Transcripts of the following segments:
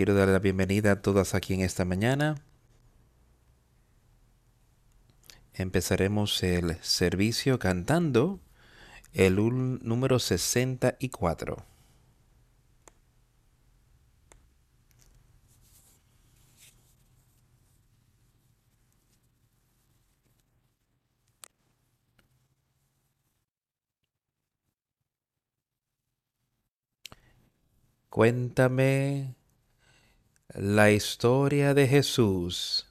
Quiero dar la bienvenida a todas aquí en esta mañana. Empezaremos el servicio cantando el número 64. Cuéntame la historia de Jesús.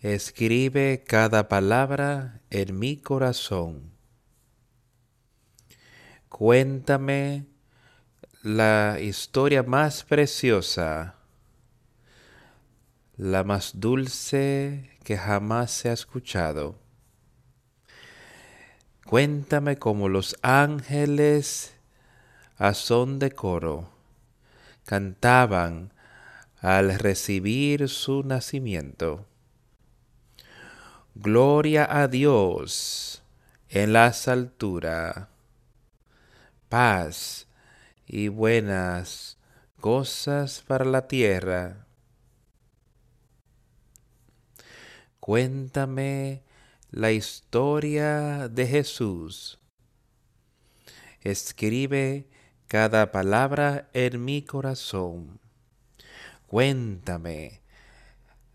Escribe cada palabra en mi corazón. Cuéntame la historia más preciosa, la más dulce que jamás se ha escuchado. Cuéntame cómo los ángeles a son de coro cantaban al recibir su nacimiento. Gloria a Dios en las alturas, paz y buenas cosas para la tierra. Cuéntame la historia de Jesús. Escribe cada palabra en mi corazón. Cuéntame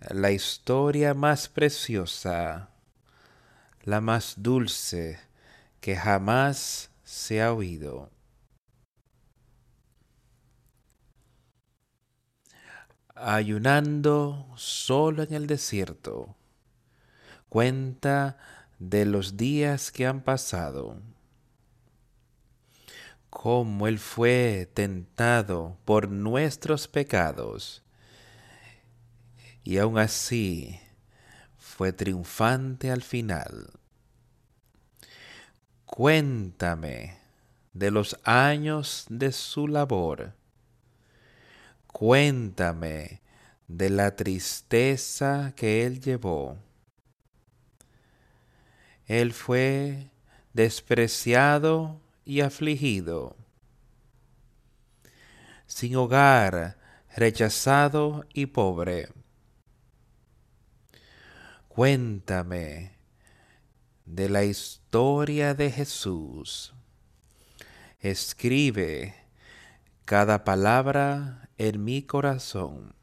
la historia más preciosa, la más dulce que jamás se ha oído. Ayunando solo en el desierto, cuenta de los días que han pasado cómo Él fue tentado por nuestros pecados y aún así fue triunfante al final. Cuéntame de los años de su labor. Cuéntame de la tristeza que él llevó. Él fue despreciado y afligido, sin hogar, rechazado y pobre. Cuéntame de la historia de Jesús. Escribe cada palabra en mi corazón.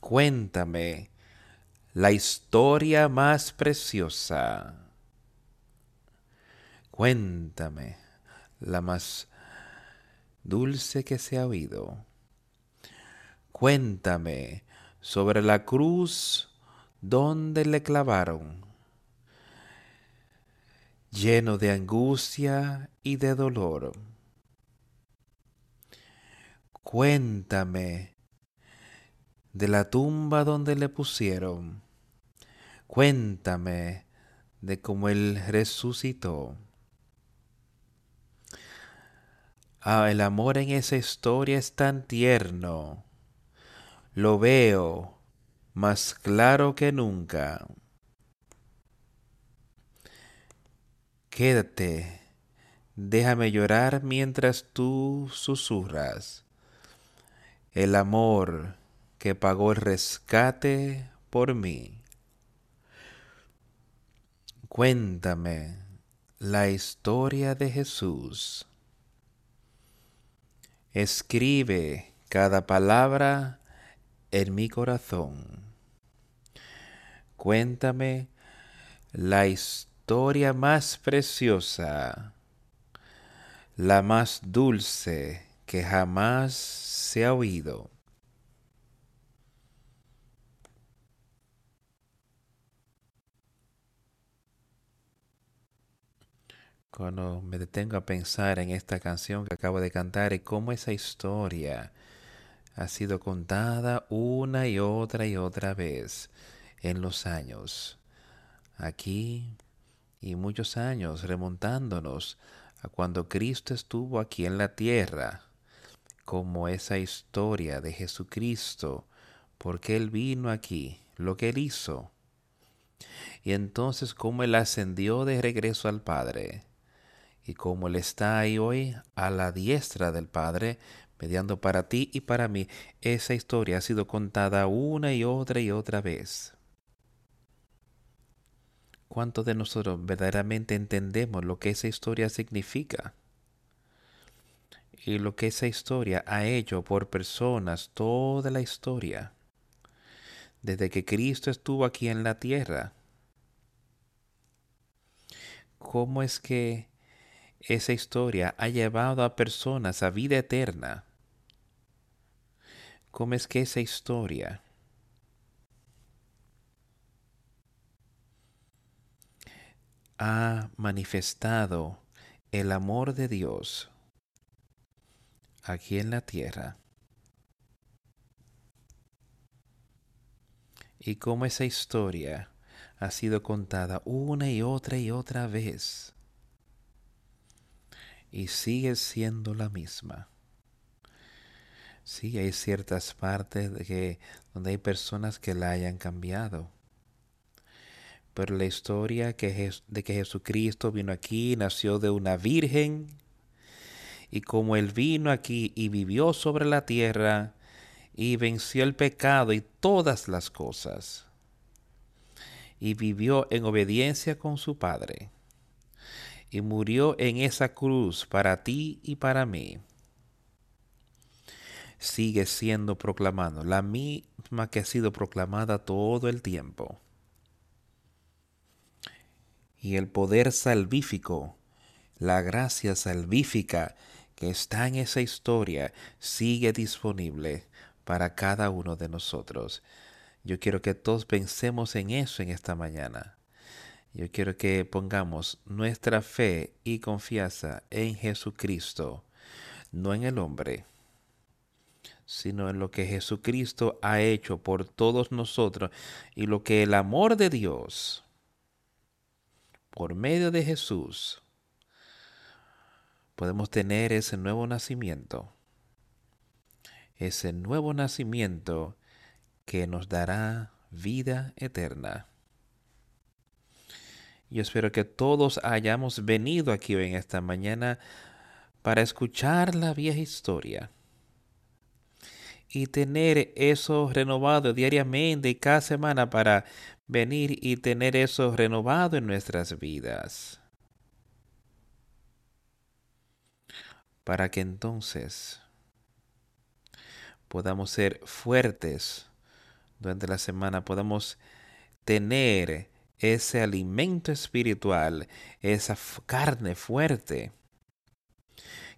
Cuéntame la historia más preciosa Cuéntame la más dulce que se ha oído. Cuéntame sobre la cruz donde le clavaron, lleno de angustia y de dolor. Cuéntame de la tumba donde le pusieron. Cuéntame de cómo él resucitó. Ah, el amor en esa historia es tan tierno. Lo veo más claro que nunca. Quédate, déjame llorar mientras tú susurras. El amor que pagó el rescate por mí. Cuéntame la historia de Jesús. Escribe cada palabra en mi corazón. Cuéntame la historia más preciosa, la más dulce que jamás se ha oído. Cuando me detengo a pensar en esta canción que acabo de cantar y cómo esa historia ha sido contada una y otra y otra vez en los años. Aquí y muchos años remontándonos a cuando Cristo estuvo aquí en la tierra, como esa historia de Jesucristo, porque Él vino aquí, lo que Él hizo, y entonces cómo Él ascendió de regreso al Padre y como Él está ahí hoy a la diestra del Padre, mediando para ti y para mí. Esa historia ha sido contada una y otra y otra vez. ¿Cuántos de nosotros verdaderamente entendemos lo que esa historia significa? Y lo que esa historia ha hecho por personas, toda la historia, desde que Cristo estuvo aquí en la tierra. ¿Cómo es que esa historia ha llevado a personas a vida eterna? ¿Cómo es que esa historia ha manifestado el amor de Dios aquí en la tierra. Y cómo esa historia ha sido contada una y otra y otra vez. Y sigue siendo la misma. Sí, hay ciertas partes donde hay personas que la hayan cambiado pero la historia que de que Jesucristo vino aquí, nació de una virgen, y como Él vino aquí y vivió sobre la tierra, y venció el pecado y todas las cosas, y vivió en obediencia con su Padre, y murió en esa cruz para ti y para mí, sigue siendo proclamado, la misma que ha sido proclamada todo el tiempo y el poder salvífico, la gracia salvífica que está en esa historia sigue disponible para cada uno de nosotros. Yo quiero que todos pensemos en eso en esta mañana. Yo quiero que pongamos nuestra fe y confianza en Jesucristo, no en el hombre, sino en lo que Jesucristo ha hecho por todos nosotros y lo que el amor de Dios por medio de Jesús, podemos tener ese nuevo nacimiento, ese nuevo nacimiento que nos dará vida eterna. Yo espero que todos hayamos venido aquí en esta mañana para escuchar la vieja historia y tener eso renovado diariamente y cada semana para venir y tener eso renovado en nuestras vidas. Para que entonces podamos ser fuertes durante la semana, podamos tener ese alimento espiritual, esa carne fuerte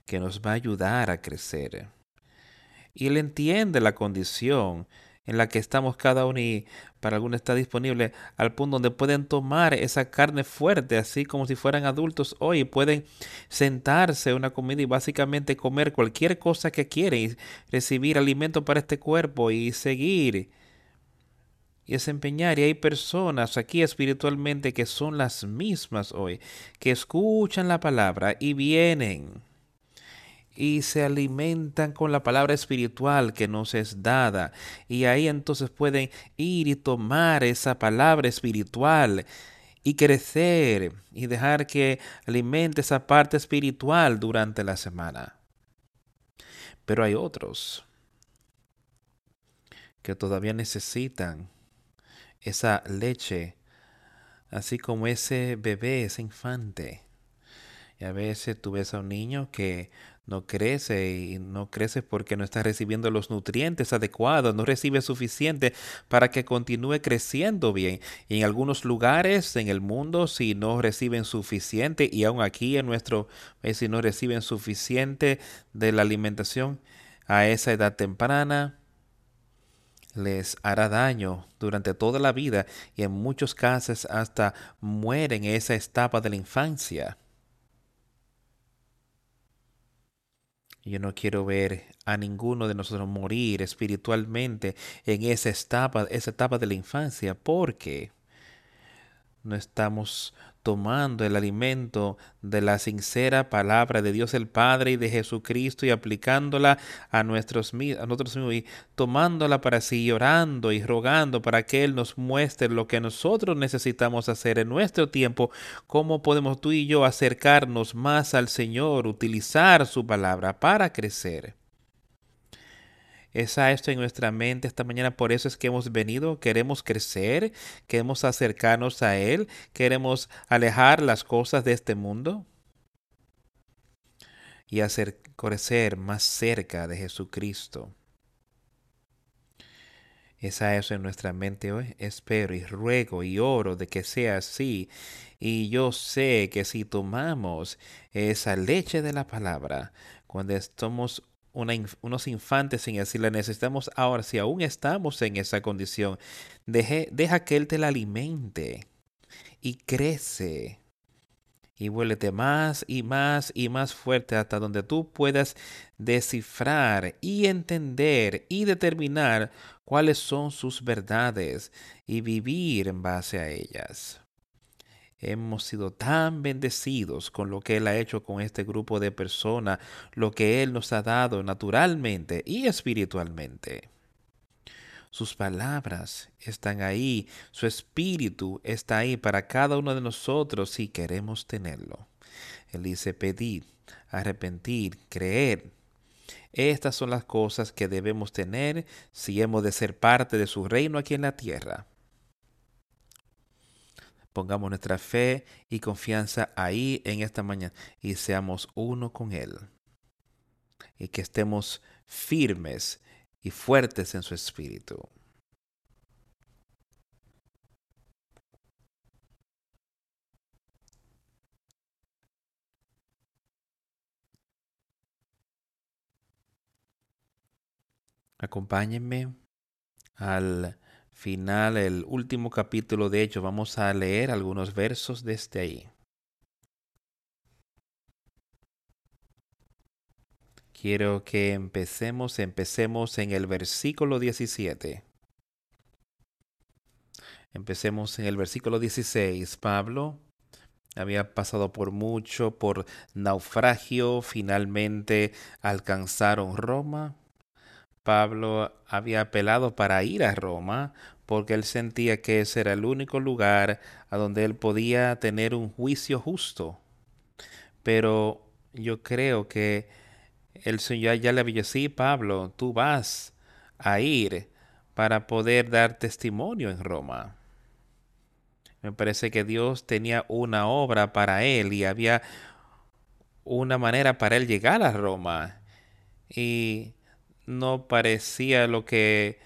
que nos va a ayudar a crecer. Y Él entiende la condición en la que estamos cada uno y para algunos está disponible al punto donde pueden tomar esa carne fuerte, así como si fueran adultos hoy, pueden sentarse a una comida y básicamente comer cualquier cosa que quieren recibir alimento para este cuerpo y seguir y desempeñar. Y hay personas aquí espiritualmente que son las mismas hoy, que escuchan la palabra y vienen y se alimentan con la palabra espiritual que nos es dada. Y ahí entonces pueden ir y tomar esa palabra espiritual y crecer y dejar que alimente esa parte espiritual durante la semana. Pero hay otros que todavía necesitan esa leche, así como ese bebé, ese infante. Y a veces tú ves a un niño que no crece y no crece porque no está recibiendo los nutrientes adecuados, no recibe suficiente para que continúe creciendo bien. Y en algunos lugares en el mundo, si no reciben suficiente, y aún aquí en nuestro país, si no reciben suficiente de la alimentación a esa edad temprana, les hará daño durante toda la vida y en muchos casos hasta mueren en esa etapa de la infancia. Yo no quiero ver a ninguno de nosotros morir espiritualmente en esa etapa, esa etapa de la infancia, porque no estamos tomando el alimento de la sincera palabra de Dios el Padre y de Jesucristo y aplicándola a, nuestros, a nosotros mismos y tomándola para sí, orando y rogando para que Él nos muestre lo que nosotros necesitamos hacer en nuestro tiempo, cómo podemos tú y yo acercarnos más al Señor, utilizar su palabra para crecer. ¿Está esto en nuestra mente esta mañana? Por eso es que hemos venido. Queremos crecer, queremos acercarnos a Él, queremos alejar las cosas de este mundo y hacer crecer más cerca de Jesucristo. ¿Es eso en nuestra mente hoy? Espero y ruego y oro de que sea así. Y yo sé que si tomamos esa leche de la palabra, cuando estamos unos infantes sin decirle necesitamos ahora, si aún estamos en esa condición, deje, deja que Él te la alimente y crece y vuélvete más y más y más fuerte hasta donde tú puedas descifrar y entender y determinar cuáles son sus verdades y vivir en base a ellas. Hemos sido tan bendecidos con lo que Él ha hecho con este grupo de personas, lo que Él nos ha dado naturalmente y espiritualmente. Sus palabras están ahí, su espíritu está ahí para cada uno de nosotros si queremos tenerlo. Él dice pedir, arrepentir, creer. Estas son las cosas que debemos tener si hemos de ser parte de su reino aquí en la tierra. Pongamos nuestra fe y confianza ahí en esta mañana y seamos uno con Él. Y que estemos firmes y fuertes en su espíritu. Acompáñenme al final, el último capítulo de Hechos. Vamos a leer algunos versos desde ahí. Quiero que empecemos, empecemos en el versículo 17. Empecemos en el versículo 16. Pablo había pasado por mucho, por naufragio, finalmente alcanzaron Roma. Pablo había apelado para ir a Roma porque él sentía que ese era el único lugar a donde él podía tener un juicio justo. Pero yo creo que el Señor ya le avisó, sí, Pablo, tú vas a ir para poder dar testimonio en Roma. Me parece que Dios tenía una obra para él y había una manera para él llegar a Roma. Y no parecía lo que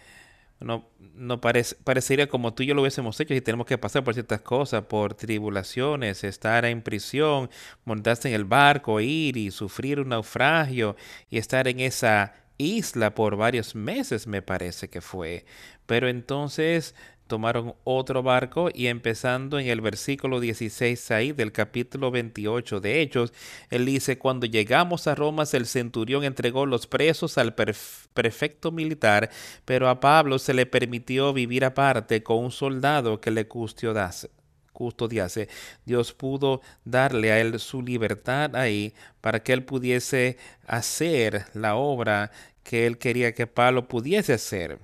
no, no parece, parecería como tú y yo lo hubiésemos hecho si tenemos que pasar por ciertas cosas, por tribulaciones, estar en prisión, montarse en el barco, ir y sufrir un naufragio y estar en esa isla por varios meses, me parece que fue. Pero entonces tomaron otro barco y empezando en el versículo 16 ahí del capítulo 28 de Hechos, él dice, cuando llegamos a Roma, el centurión entregó los presos al prefecto militar, pero a Pablo se le permitió vivir aparte con un soldado que le custodiase. custodiase. Dios pudo darle a él su libertad ahí para que él pudiese hacer la obra que él quería que Pablo pudiese hacer.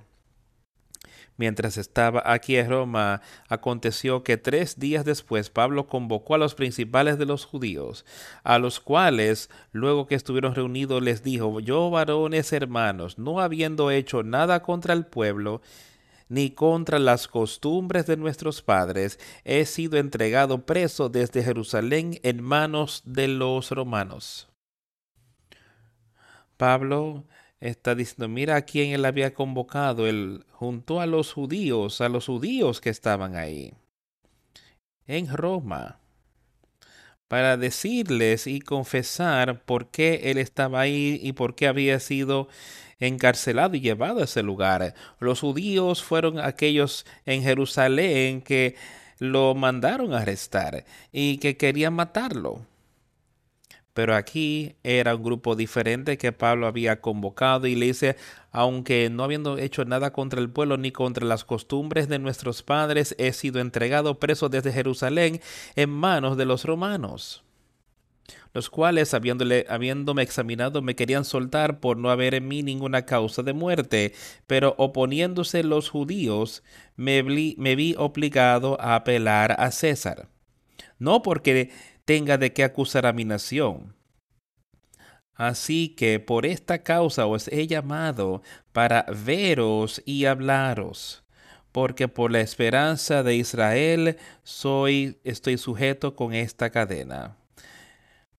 Mientras estaba aquí en Roma, aconteció que tres días después Pablo convocó a los principales de los judíos, a los cuales, luego que estuvieron reunidos, les dijo, yo varones hermanos, no habiendo hecho nada contra el pueblo, ni contra las costumbres de nuestros padres, he sido entregado preso desde Jerusalén en manos de los romanos. Pablo está diciendo, mira a quién él había convocado, él juntó a los judíos, a los judíos que estaban ahí, en Roma, para decirles y confesar por qué él estaba ahí y por qué había sido encarcelado y llevado a ese lugar. Los judíos fueron aquellos en Jerusalén que lo mandaron a arrestar y que querían matarlo. Pero aquí era un grupo diferente que Pablo había convocado y le dice, aunque no habiendo hecho nada contra el pueblo ni contra las costumbres de nuestros padres, he sido entregado preso desde Jerusalén en manos de los romanos, los cuales, habiéndole, habiéndome examinado, me querían soltar por no haber en mí ninguna causa de muerte, pero oponiéndose los judíos, me me vi obligado a apelar a César. No porque tenga de qué acusar a mi nación. Así que por esta causa os he llamado para veros y hablaros, porque por la esperanza de Israel soy estoy sujeto con esta cadena.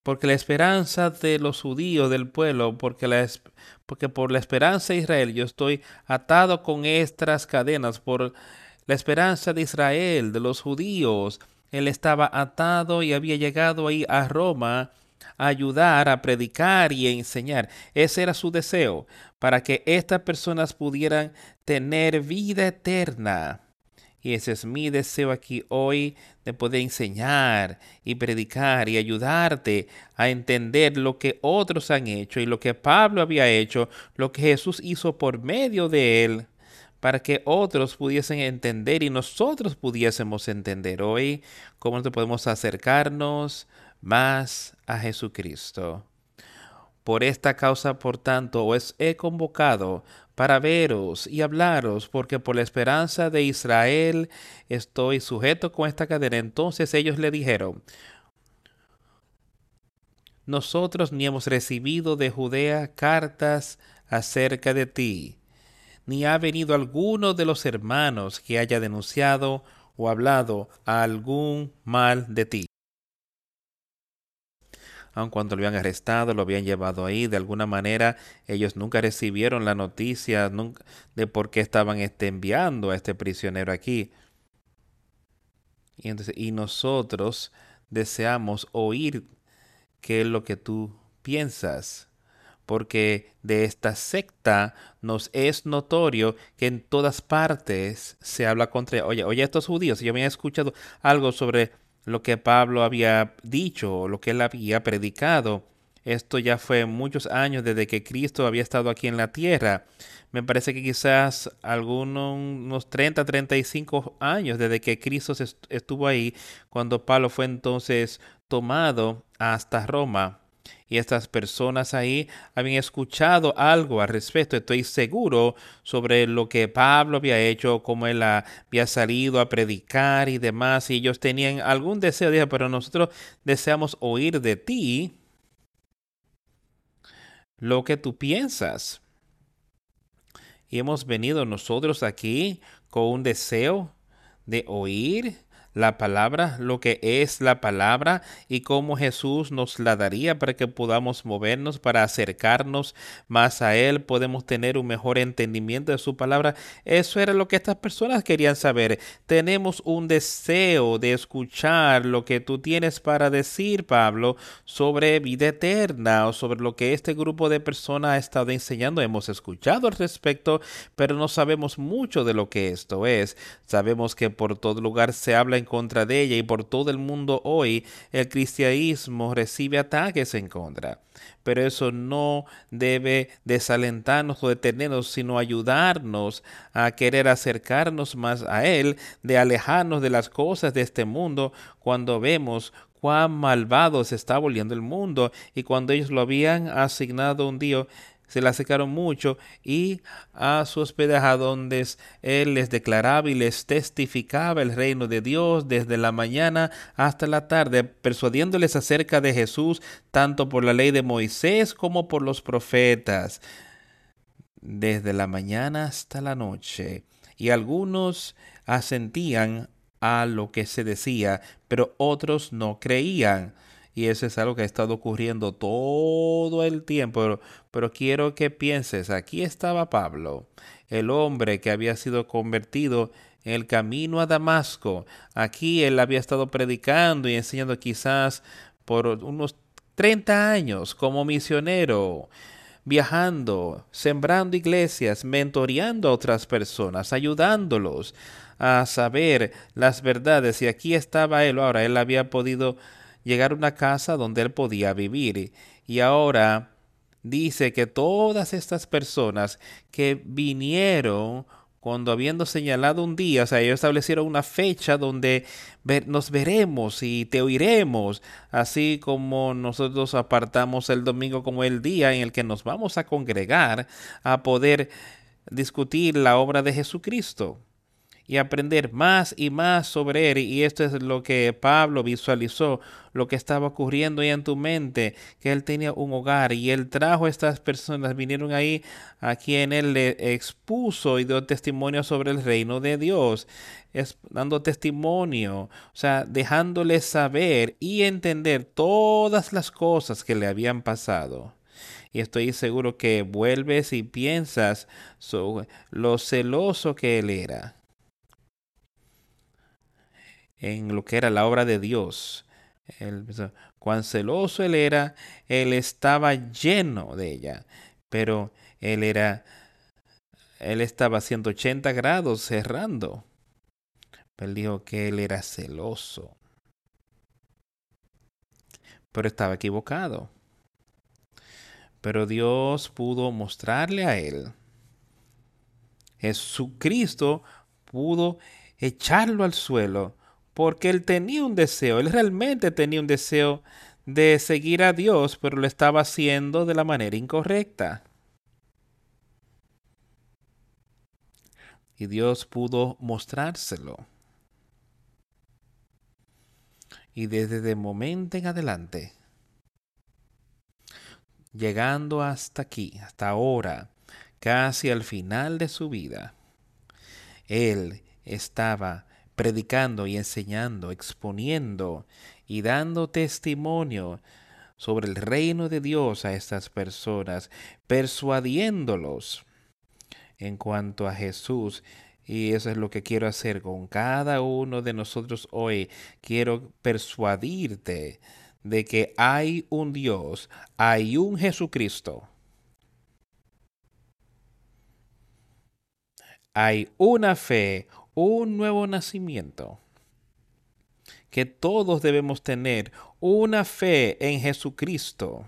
Porque la esperanza de los judíos del pueblo, porque, porque por la esperanza de Israel yo estoy atado con estas cadenas, por la esperanza de Israel, de los judíos, él estaba atado y había llegado ahí a Roma a ayudar, a predicar y a enseñar. Ese era su deseo, para que estas personas pudieran tener vida eterna. Y ese es mi deseo aquí hoy de poder enseñar y predicar y ayudarte a entender lo que otros han hecho y lo que Pablo había hecho, lo que Jesús hizo por medio de él, para que otros pudiesen entender y nosotros pudiésemos entender hoy cómo podemos acercarnos más a Jesucristo. Por esta causa, por tanto, os he convocado para veros y hablaros, porque por la esperanza de Israel estoy sujeto con esta cadena. Entonces ellos le dijeron, nosotros ni hemos recibido de Judea cartas acerca de ti, ni ha venido alguno de los hermanos que haya denunciado o hablado algún mal de ti aun cuando lo habían arrestado, lo habían llevado ahí, de alguna manera ellos nunca recibieron la noticia de por qué estaban este, enviando a este prisionero aquí. Y, y nosotros deseamos oír qué es lo que tú piensas, porque de esta secta nos es notorio que en todas partes se habla contra, oye, oye, estos judíos, yo había escuchado algo sobre lo que Pablo había dicho, lo que él había predicado. Esto ya fue muchos años desde que Cristo había estado aquí en la tierra. Me parece que quizás algunos unos 30, 35 años desde que Cristo estuvo ahí, cuando Pablo fue entonces tomado hasta Roma y estas personas ahí habían escuchado algo al respecto. Estoy seguro sobre lo que Pablo había hecho, cómo él había salido a predicar y demás. Y ellos tenían algún deseo, dije, pero nosotros deseamos oír de ti lo que tú piensas. Y hemos venido nosotros aquí con un deseo de oír la palabra, lo que es la palabra y cómo Jesús nos la daría para que podamos movernos, para acercarnos más a Él, podemos tener un mejor entendimiento de su palabra. Eso era lo que estas personas querían saber. Tenemos un deseo de escuchar lo que tú tienes para decir, Pablo, sobre vida eterna o sobre lo que este grupo de personas ha estado enseñando. Hemos escuchado al respecto, pero no sabemos mucho de lo que esto es. Sabemos que por todo lugar se habla contra de ella y por todo el mundo hoy el cristianismo recibe ataques en contra. Pero eso no debe desalentarnos o detenernos, sino ayudarnos a querer acercarnos más a Él, de alejarnos de las cosas de este mundo cuando vemos cuán malvado se está volviendo el mundo y cuando ellos lo habían asignado un día se le acercaron mucho y a su hospedaje donde él les declaraba y les testificaba el reino de Dios desde la mañana hasta la tarde, persuadiéndoles acerca de Jesús tanto por la ley de Moisés como por los profetas, desde la mañana hasta la noche. Y algunos asentían a lo que se decía, pero otros no creían y eso es algo que ha estado ocurriendo todo el tiempo. Pero, quiero que pienses, aquí estaba Pablo, el hombre que había sido convertido en el camino a Damasco. Aquí él había estado predicando y enseñando quizás por unos 30 años como misionero viajando, sembrando iglesias, mentoreando a otras personas, ayudándolos a saber las verdades. Y aquí estaba él, ahora él había podido llegar a una casa donde él podía vivir. Y ahora dice que todas estas personas que vinieron cuando habiendo señalado un día, o sea, ellos establecieron una fecha donde nos veremos y te oiremos, así como nosotros apartamos el domingo como el día en el que nos vamos a congregar a poder discutir la obra de Jesucristo. Y aprender más y más sobre él. Y esto es lo que Pablo visualizó, lo que estaba ocurriendo ahí en tu mente, que él tenía un hogar y él trajo a estas personas, vinieron ahí a quien él le expuso y dio testimonio sobre el reino de Dios, es dando testimonio, o sea, dejándoles saber y entender todas las cosas que le habían pasado y estoy seguro que vuelves y piensas sobre lo celoso que él era en lo que era la obra de Dios. cuán celoso él era, él estaba lleno de ella, pero él era, él estaba a 180 grados cerrando. Él dijo que él era celoso, pero estaba equivocado. Pero Dios pudo mostrarle a él. Jesucristo pudo echarlo al suelo porque él tenía un deseo, él realmente tenía un deseo de seguir a Dios, pero lo estaba haciendo de la manera incorrecta. Y Dios pudo mostrárselo. Y desde el momento en adelante, llegando hasta aquí, hasta ahora, casi al final de su vida, Él estaba predicando y enseñando, exponiendo y dando testimonio sobre el reino de Dios a estas personas, persuadiéndolos en cuanto a Jesús. Y eso es lo que quiero hacer con cada uno de nosotros hoy. Quiero persuadirte de que hay un Dios, hay un Jesucristo. Hay una fe, un nuevo nacimiento. Que todos debemos tener una fe en Jesucristo.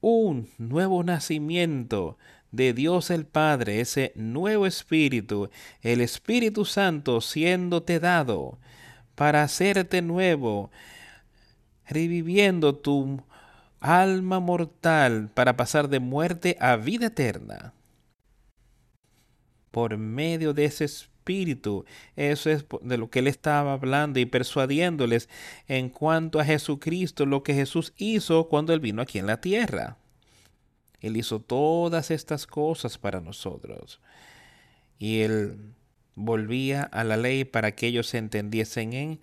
Un nuevo nacimiento de Dios el Padre, ese nuevo Espíritu, el Espíritu Santo siéndote dado para hacerte nuevo, reviviendo tu alma mortal para pasar de muerte a vida eterna por medio de ese espíritu. Eso es de lo que él estaba hablando y persuadiéndoles en cuanto a Jesucristo, lo que Jesús hizo cuando él vino aquí en la tierra. Él hizo todas estas cosas para nosotros. Y él volvía a la ley para que ellos entendiesen en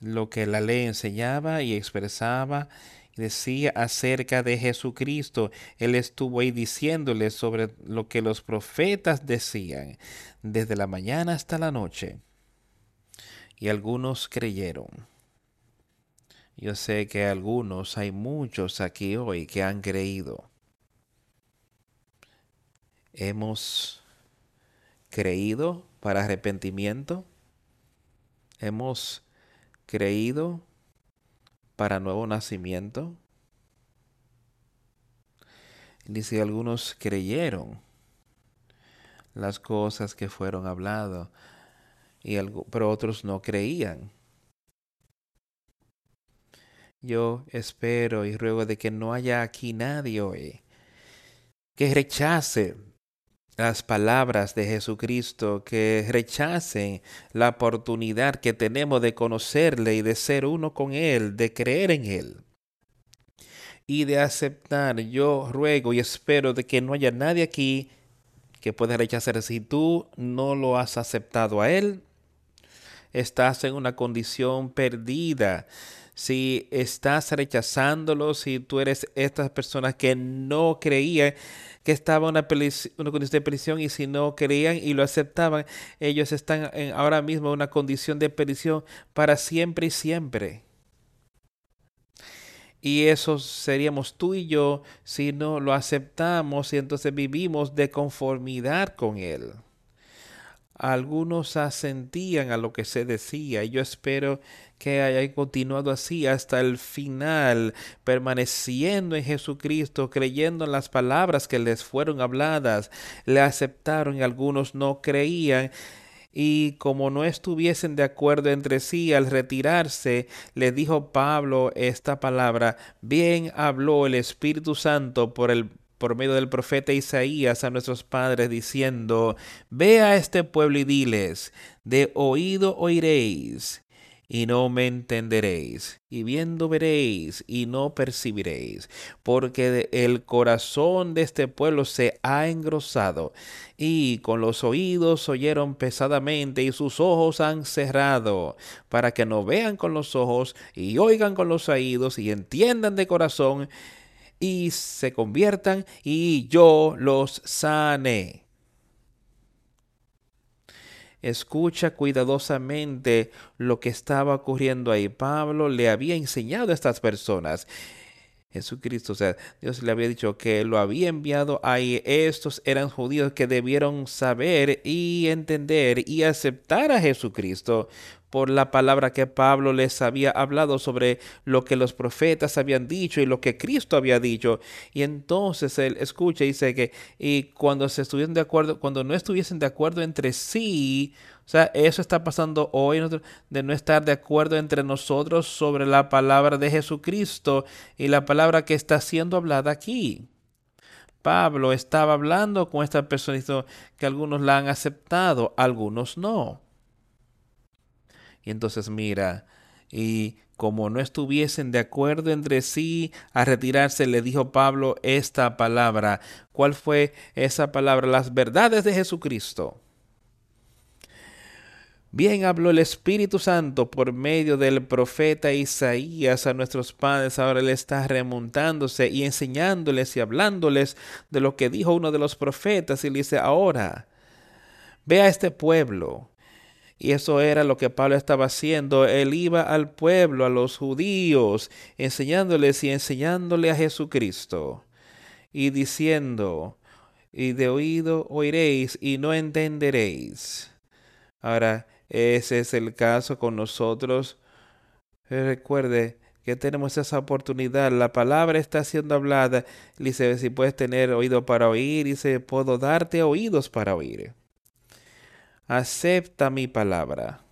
lo que la ley enseñaba y expresaba decía acerca de Jesucristo. Él estuvo ahí diciéndoles sobre lo que los profetas decían desde la mañana hasta la noche. Y algunos creyeron. Yo sé que algunos, hay muchos aquí hoy que han creído. Hemos creído para arrepentimiento. Hemos creído para nuevo nacimiento? Dice, algunos creyeron las cosas que fueron habladas, pero otros no creían. Yo espero y ruego de que no haya aquí nadie hoy que rechace las palabras de Jesucristo, que rechacen la oportunidad que tenemos de conocerle y de ser uno con Él, de creer en Él y de aceptar. Yo ruego y espero de que no haya nadie aquí que pueda rechazar. Si tú no lo has aceptado a Él, estás en una condición perdida. Si estás rechazándolo, si tú eres estas personas que no creían, que estaba una, una condición de perdición y si no creían y lo aceptaban, ellos están en, ahora mismo en una condición de perdición para siempre y siempre. Y eso seríamos tú y yo si no lo aceptamos y entonces vivimos de conformidad con Él. Algunos asentían a lo que se decía y yo espero que hayan continuado así hasta el final, permaneciendo en Jesucristo, creyendo en las palabras que les fueron habladas, le aceptaron y algunos no creían. Y como no estuviesen de acuerdo entre sí al retirarse, le dijo Pablo esta palabra, bien habló el Espíritu Santo por el por medio del profeta Isaías a nuestros padres diciendo, Ve a este pueblo y diles, de oído oiréis y no me entenderéis, y viendo veréis y no percibiréis, porque el corazón de este pueblo se ha engrosado, y con los oídos oyeron pesadamente, y sus ojos han cerrado, para que no vean con los ojos, y oigan con los oídos, y entiendan de corazón, y se conviertan, y yo los sane. Escucha cuidadosamente lo que estaba ocurriendo ahí. Pablo le había enseñado a estas personas. Jesucristo, o sea, Dios le había dicho que lo había enviado ahí. Estos eran judíos que debieron saber y entender y aceptar a Jesucristo por la palabra que Pablo les había hablado sobre lo que los profetas habían dicho y lo que Cristo había dicho. Y entonces él escucha y dice que y cuando se estuvieron de acuerdo, cuando no estuviesen de acuerdo entre sí, o sea, eso está pasando hoy de no estar de acuerdo entre nosotros sobre la palabra de Jesucristo y la palabra que está siendo hablada aquí. Pablo estaba hablando con esta persona que algunos la han aceptado, algunos no. Y entonces mira, y como no estuviesen de acuerdo entre sí a retirarse, le dijo Pablo esta palabra. ¿Cuál fue esa palabra? Las verdades de Jesucristo. Bien habló el Espíritu Santo por medio del profeta Isaías a nuestros padres. Ahora él está remontándose y enseñándoles y hablándoles de lo que dijo uno de los profetas. Y le dice, ahora, ve a este pueblo y eso era lo que Pablo estaba haciendo. Él iba al pueblo, a los judíos, enseñándoles y enseñándole a Jesucristo. Y diciendo, y de oído oiréis y no entenderéis. Ahora, ese es el caso con nosotros. Recuerde que tenemos esa oportunidad. La palabra está siendo hablada. Dice, si puedes tener oído para oír, dice, puedo darte oídos para oír acepta mi palabra.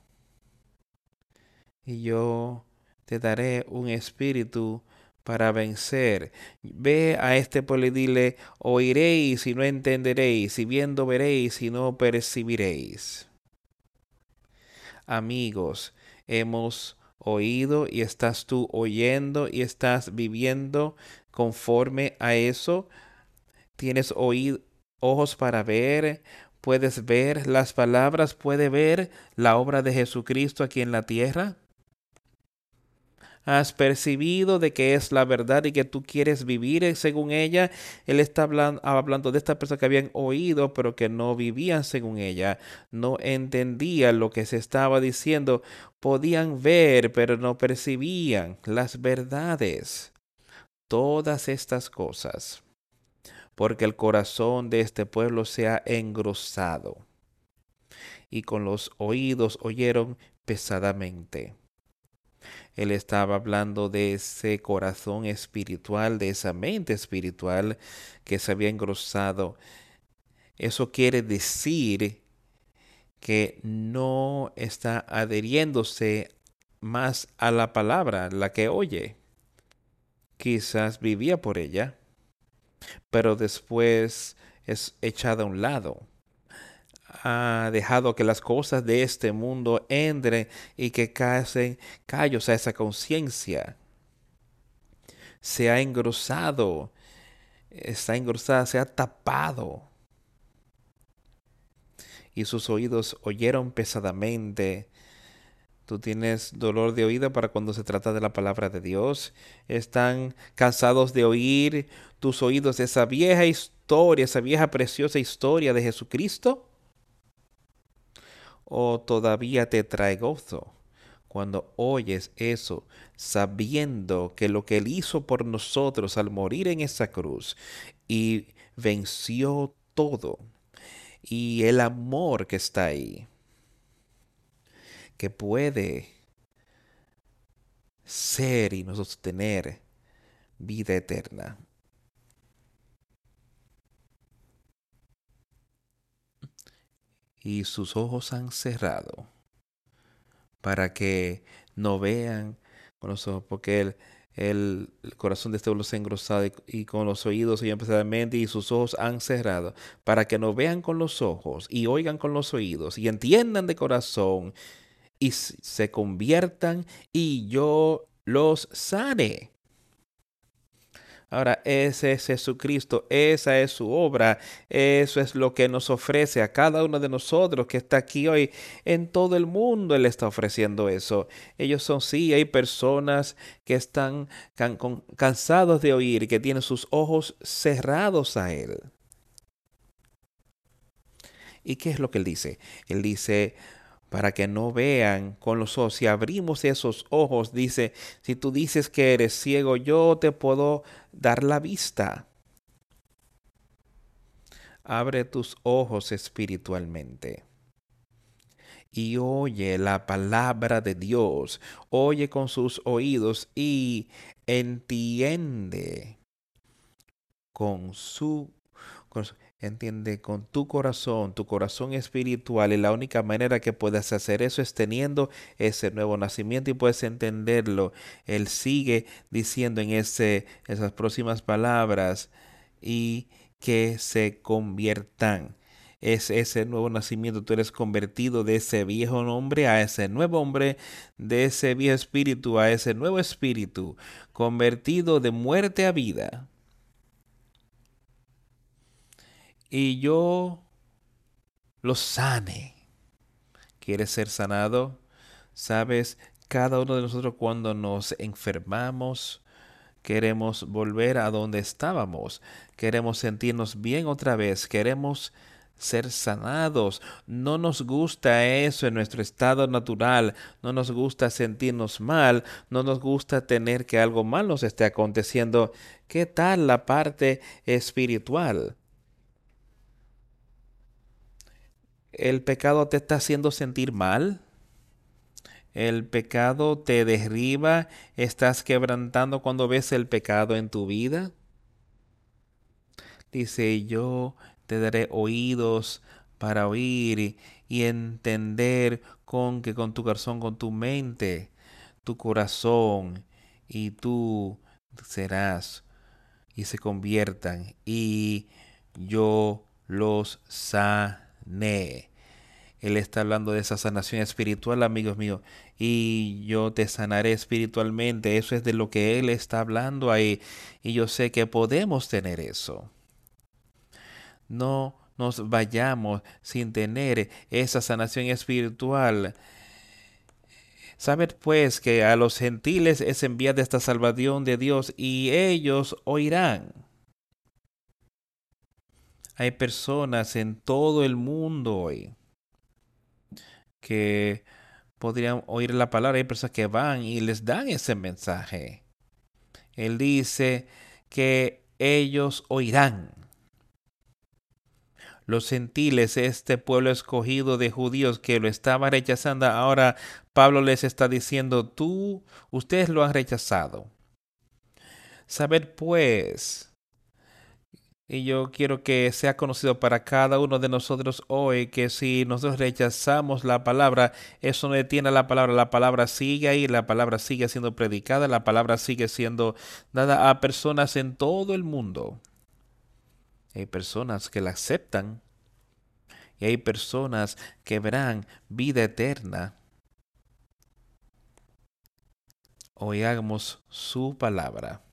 Y yo te daré un espíritu para vencer. Ve a este pueblo y dile, oiréis y no entenderéis, y viendo veréis y no percibiréis. Amigos, hemos oído y estás tú oyendo y estás viviendo conforme a eso. Tienes oído, ojos para ver, puedes ver las palabras, puede ver la obra de Jesucristo aquí en la tierra? ¿Has percibido de que es la verdad y que tú quieres vivir según ella? Él está hablando, hablando de estas personas que habían oído pero que no vivían según ella, no entendían lo que se estaba diciendo, podían ver pero no percibían las verdades. Todas estas cosas porque el corazón de este pueblo se ha engrosado. Y con los oídos oyeron pesadamente. Él estaba hablando de ese corazón espiritual, de esa mente espiritual que se había engrosado. Eso quiere decir que no está adheriéndose más a la palabra, la que oye. Quizás vivía por ella, pero después es echada a un lado. Ha dejado que las cosas de este mundo entren y que caen callos a esa conciencia. Se ha engrosado, está engrosada, se ha tapado. Y sus oídos oyeron pesadamente Tú tienes dolor de oído para cuando se trata de la palabra de Dios. Están cansados de oír tus oídos esa vieja historia, esa vieja preciosa historia de Jesucristo. ¿O todavía te trae gozo cuando oyes eso, sabiendo que lo que Él hizo por nosotros al morir en esa cruz y venció todo y el amor que está ahí? Que puede ser y nosotros tener vida eterna. Y sus ojos han cerrado para que no vean con los ojos, porque él, el, corazón de este pueblo se ha engrosado y, con los oídos y pesadamente y sus ojos han cerrado, para que no vean con los ojos y oigan con los oídos y entiendan de corazón y se conviertan y yo los sane. Ahora, ese es Jesucristo, esa es su obra, eso es lo que nos ofrece a cada uno de nosotros que está aquí hoy. En todo el mundo Él está ofreciendo eso. Ellos son, sí, hay personas que están cansados de oír, que tienen sus ojos cerrados a Él. ¿Y qué es lo que Él dice? Él dice, para que no vean con los ojos. Si abrimos esos ojos, dice, si tú dices que eres ciego, yo te puedo dar la vista. Abre tus ojos espiritualmente y oye la palabra de Dios, oye con sus oídos y entiende con su, con Entiende con tu corazón, tu corazón espiritual, y la única manera que puedes hacer eso es teniendo ese nuevo nacimiento y puedes entenderlo. Él sigue diciendo en ese, esas próximas palabras y que se conviertan. Es ese nuevo nacimiento, tú eres convertido de ese viejo hombre a ese nuevo hombre, de ese viejo espíritu a ese nuevo espíritu, convertido de muerte a vida y yo lo sane. ¿Quieres ser sanado? Sabes, cada uno de nosotros cuando nos enfermamos, queremos volver a donde estábamos, queremos sentirnos bien otra vez, queremos ser sanados. No nos gusta eso en nuestro estado natural, no nos gusta sentirnos mal, no nos gusta tener que algo mal nos esté aconteciendo. ¿Qué tal la parte espiritual? ¿El pecado te está haciendo sentir mal? ¿El pecado te derriba? ¿Estás quebrantando cuando ves el pecado en tu vida? Dice, yo te daré oídos para oír y, entender con que con tu corazón, con tu mente, tu corazón y tú serás y se conviertan y yo los él está hablando de esa sanación espiritual, amigos míos. Y yo te sanaré espiritualmente. Eso es de lo que Él está hablando ahí. Y yo sé que podemos tener eso. No nos vayamos sin tener esa sanación espiritual. Saber pues que a los gentiles es enviada esta salvación de Dios y ellos oirán. Hay personas en todo el mundo hoy que podrían oír la palabra. Hay personas que van y les dan ese mensaje. Él dice que ellos oirán. Los gentiles, este pueblo escogido de judíos que lo estaba rechazando, ahora Pablo les está diciendo, tú, ustedes lo han rechazado. Saber pues y yo quiero que sea conocido para cada uno de nosotros hoy que si nosotros rechazamos la palabra, eso no detiene la palabra. La palabra sigue ahí, la palabra sigue siendo predicada, la palabra sigue siendo dada a personas en todo el mundo. Hay personas que la aceptan y hay personas que verán vida eterna. Oigamos su palabra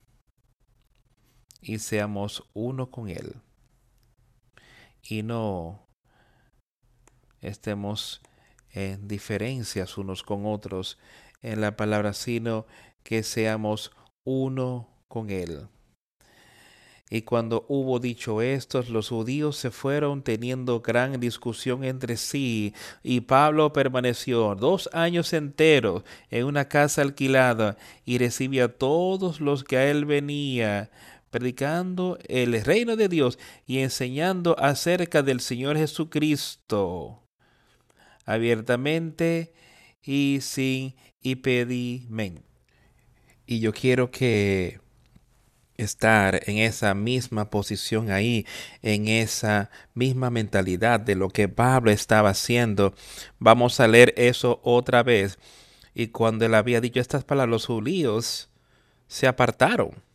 y seamos uno con Él. Y no estemos en diferencias unos con otros en la palabra, sino que seamos uno con Él. Y cuando hubo dicho esto, los judíos se fueron teniendo gran discusión entre sí, y Pablo permaneció dos años enteros en una casa alquilada y recibía a todos los que a él venía predicando el reino de Dios y enseñando acerca del Señor Jesucristo abiertamente y sin impedimento. Y yo quiero que estar en esa misma posición ahí, en esa misma mentalidad de lo que Pablo estaba haciendo. Vamos a leer eso otra vez. Y cuando él había dicho estas palabras, los judíos se apartaron.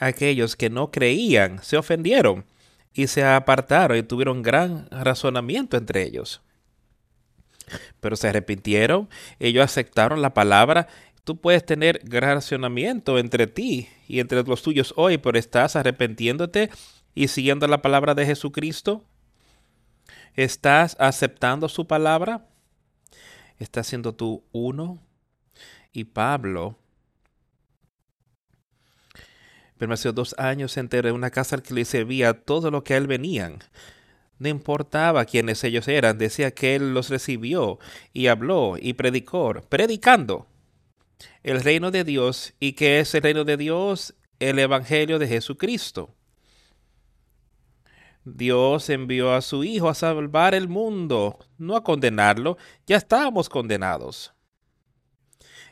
Aquellos que no creían se ofendieron y se apartaron y tuvieron gran razonamiento entre ellos. Pero se arrepintieron, ellos aceptaron la palabra. Tú puedes tener gran razonamiento entre ti y entre los tuyos hoy, pero estás arrepentiéndote y siguiendo la palabra de Jesucristo. ¿Estás aceptando su palabra? ¿Estás siendo tú uno? Y Pablo permaneció dos años entero en una casa que le servía todo lo que a él venían. No importaba quiénes ellos eran, decía que él los recibió y habló y predicó, predicando el reino de Dios y que es el reino de Dios, el evangelio de Jesucristo. Dios envió a su Hijo a salvar el mundo, no a condenarlo, ya estábamos condenados.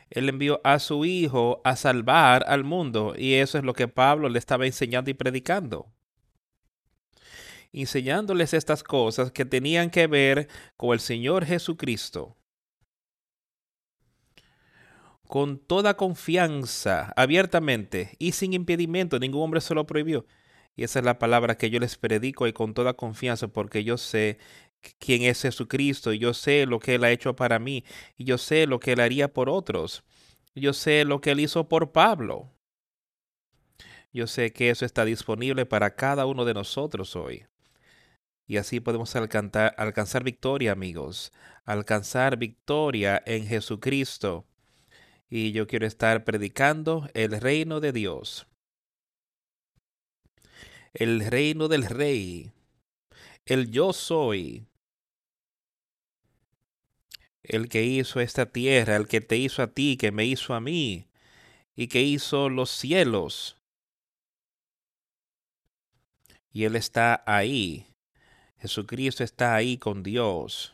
Él envió a su Hijo a salvar al mundo y eso es lo que Pablo le estaba enseñando y predicando. Enseñándoles estas cosas que tenían que ver con el Señor Jesucristo. Con toda confianza, abiertamente y sin impedimento, ningún hombre se lo prohibió. Y esa es la palabra que yo les predico y con toda confianza porque yo sé quién es Jesucristo y yo sé lo que Él ha hecho para mí y yo sé lo que Él haría por otros. Yo sé lo que Él hizo por Pablo. Yo sé que eso está disponible para cada uno de nosotros hoy. Y así podemos alcanzar, alcanzar victoria, amigos. Alcanzar victoria en Jesucristo. Y yo quiero estar predicando el reino de Dios el reino del rey, el yo soy, el que hizo esta tierra, el que te hizo a ti, que me hizo a mí, y que hizo los cielos. Y Él está ahí. Jesucristo está ahí con Dios,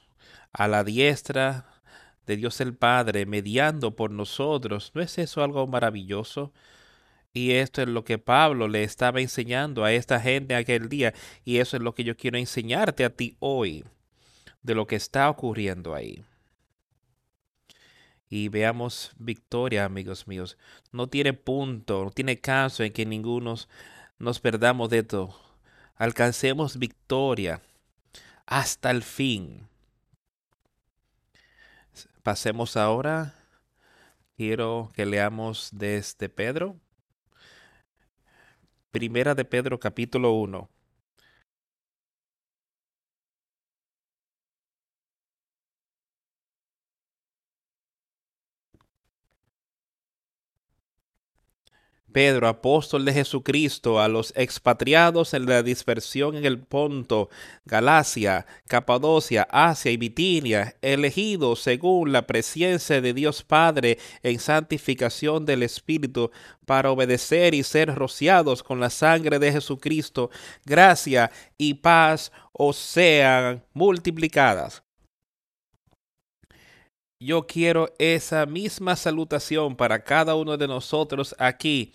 a la diestra de Dios el Padre, mediando por nosotros. ¿No es eso algo maravilloso? Y esto es lo que Pablo le estaba enseñando a esta gente aquel día. Y eso es lo que yo quiero enseñarte a ti hoy, de lo que está ocurriendo ahí. Y veamos victoria, amigos míos. No tiene punto, no tiene caso en que ninguno nos perdamos de esto. Alcancemos victoria hasta el fin. Pasemos ahora. Quiero que leamos desde Pedro Primera de Pedro capítulo 1. Pedro, apóstol de Jesucristo, a los expatriados en la dispersión en el Ponto, Galacia, Capadocia, Asia y Bitinia, elegidos según la presencia de Dios Padre en santificación del Espíritu, para obedecer y ser rociados con la sangre de Jesucristo, gracia y paz os sean multiplicadas. Yo quiero esa misma salutación para cada uno de nosotros aquí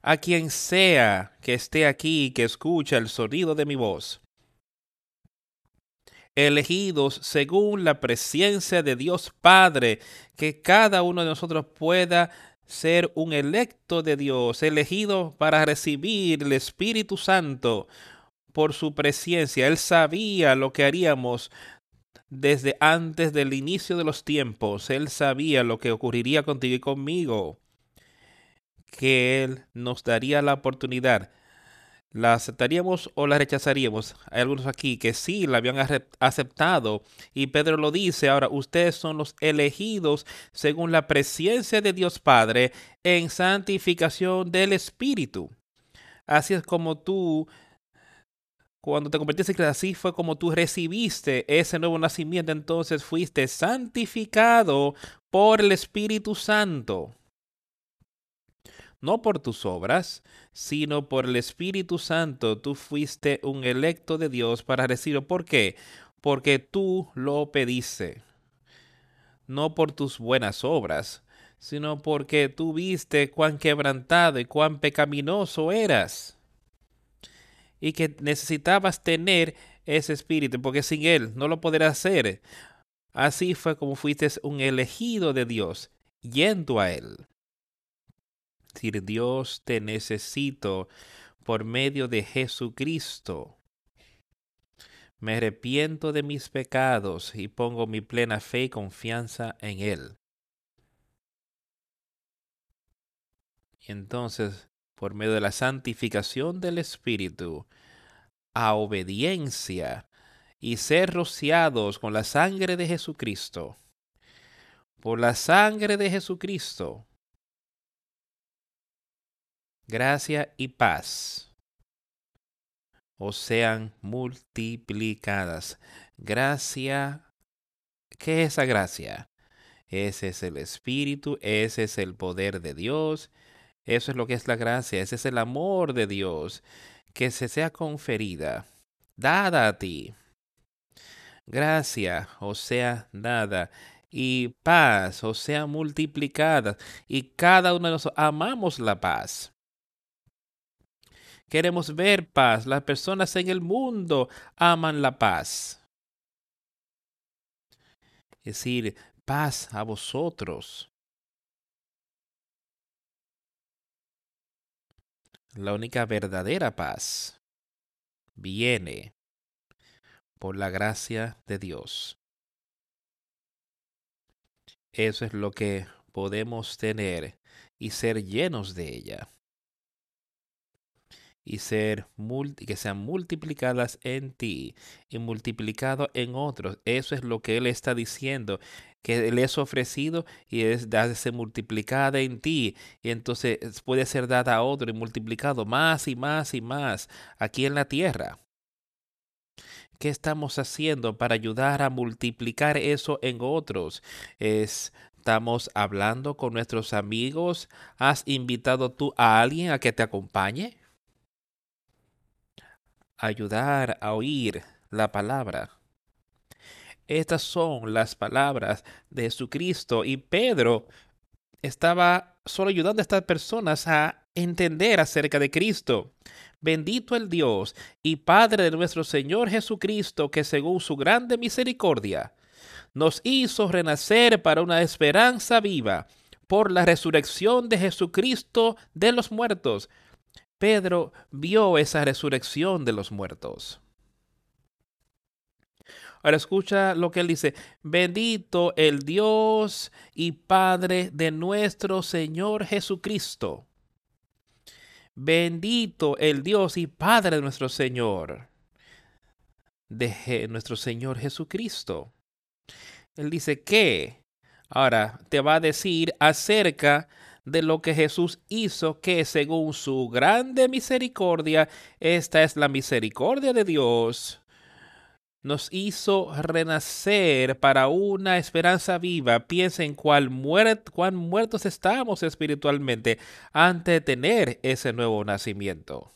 a quien sea que esté aquí y que escucha el sonido de mi voz. Elegidos según la presencia de Dios Padre, que cada uno de nosotros pueda ser un electo de Dios, elegido para recibir el Espíritu Santo por su presencia. Él sabía lo que haríamos desde antes del inicio de los tiempos. Él sabía lo que ocurriría contigo y conmigo que Él nos daría la oportunidad. ¿La aceptaríamos o la rechazaríamos? Hay algunos aquí que sí la habían aceptado y Pedro lo dice, ahora ustedes son los elegidos según la presencia de Dios Padre en santificación del Espíritu. Así es como tú, cuando te convertiste en así fue como tú recibiste ese nuevo nacimiento, entonces fuiste santificado por el Espíritu Santo no por tus obras, sino por el Espíritu Santo, tú fuiste un electo de Dios para recibirlo. ¿Por qué? Porque tú lo pediste. No por tus buenas obras, sino porque tú viste cuán quebrantado y cuán pecaminoso eras. Y que necesitabas tener ese espíritu, porque sin él no lo podrás hacer. Así fue como fuiste un elegido de Dios, yendo a él. decir, Dios te necesito por medio de Jesucristo. Me arrepiento de mis pecados y pongo mi plena fe y confianza en Él. Y entonces, por medio de la santificación del Espíritu, a obediencia y ser rociados con la sangre de Jesucristo, por la sangre de Jesucristo, gracia y paz o sean multiplicadas. Gracia, ¿qué es esa gracia? Ese es el Espíritu, ese es el poder de Dios, eso es lo que es la gracia, ese es el amor de Dios, que se sea conferida, dada a ti. Gracia, o sea, dada, y paz, o sea, multiplicada, y cada uno de nosotros amamos la paz. Queremos ver paz. Las personas en el mundo aman la paz. Es decir, paz a vosotros. La única verdadera paz viene por la gracia de Dios. Eso es lo que podemos tener y ser llenos de ella y ser que sean multiplicadas en ti y multiplicado en otros. Eso es lo que Él está diciendo, que Él es ofrecido y es darse multiplicada en ti. Y entonces puede ser dada a otro y multiplicado más y más y más aquí en la tierra. ¿Qué estamos haciendo para ayudar a multiplicar eso en otros? Es Estamos hablando con nuestros amigos. ¿Has invitado tú a alguien a que te acompañe? ayudar a oír la palabra. Estas son las palabras de Jesucristo y Pedro estaba solo ayudando a estas personas a entender acerca de Cristo. Bendito el Dios y Padre de nuestro Señor Jesucristo, que según su grande misericordia nos hizo renacer para una esperanza viva por la resurrección de Jesucristo de los muertos Pedro vio esa resurrección de los muertos. Ahora escucha lo que él dice. Bendito el Dios y Padre de nuestro Señor Jesucristo. Bendito el Dios y Padre de nuestro Señor. De nuestro Señor Jesucristo. Él dice que ahora te va a decir acerca de lo que Jesús hizo, que según su grande misericordia, esta es la misericordia de Dios, nos hizo renacer para una esperanza viva. Piensa en cuán, muertos estamos espiritualmente antes de tener ese nuevo nacimiento.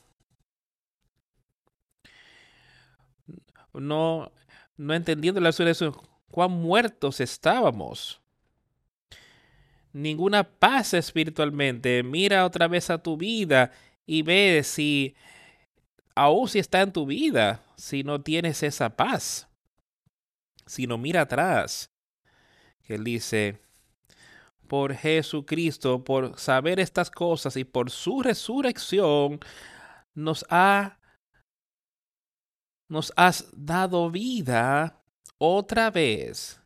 No, no entendiendo la eso, cuán muertos estábamos ninguna paz espiritualmente. Mira otra vez a tu vida y ve si aún si está en tu vida, si no tienes esa paz. Si no mira atrás. Él dice, por Jesucristo, por saber estas cosas y por su resurrección, nos ha nos has dado vida otra vez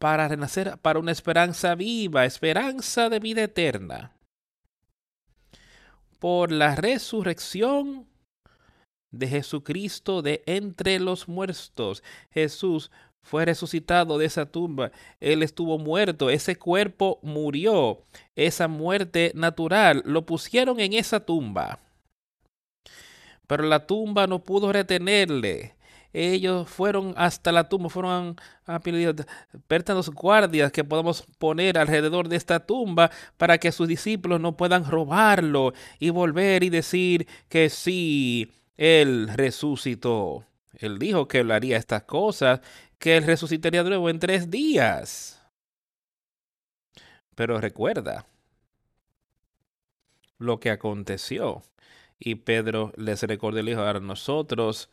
para renacer para una esperanza viva, esperanza de vida eterna. Por la resurrección de Jesucristo de entre los muertos. Jesús fue resucitado de esa tumba. Él estuvo muerto, ese cuerpo murió, esa muerte natural, lo pusieron en esa tumba. Pero la tumba no pudo retenerle ellos fueron hasta la tumba, fueron a pedir los guardias que podamos poner alrededor de esta tumba para que sus discípulos no puedan robarlo y volver y decir que sí, Él resucitó. Él dijo que él haría estas cosas, que Él resucitaría de nuevo en tres días. Pero recuerda lo que aconteció. Y Pedro les recordó y dijo, a nosotros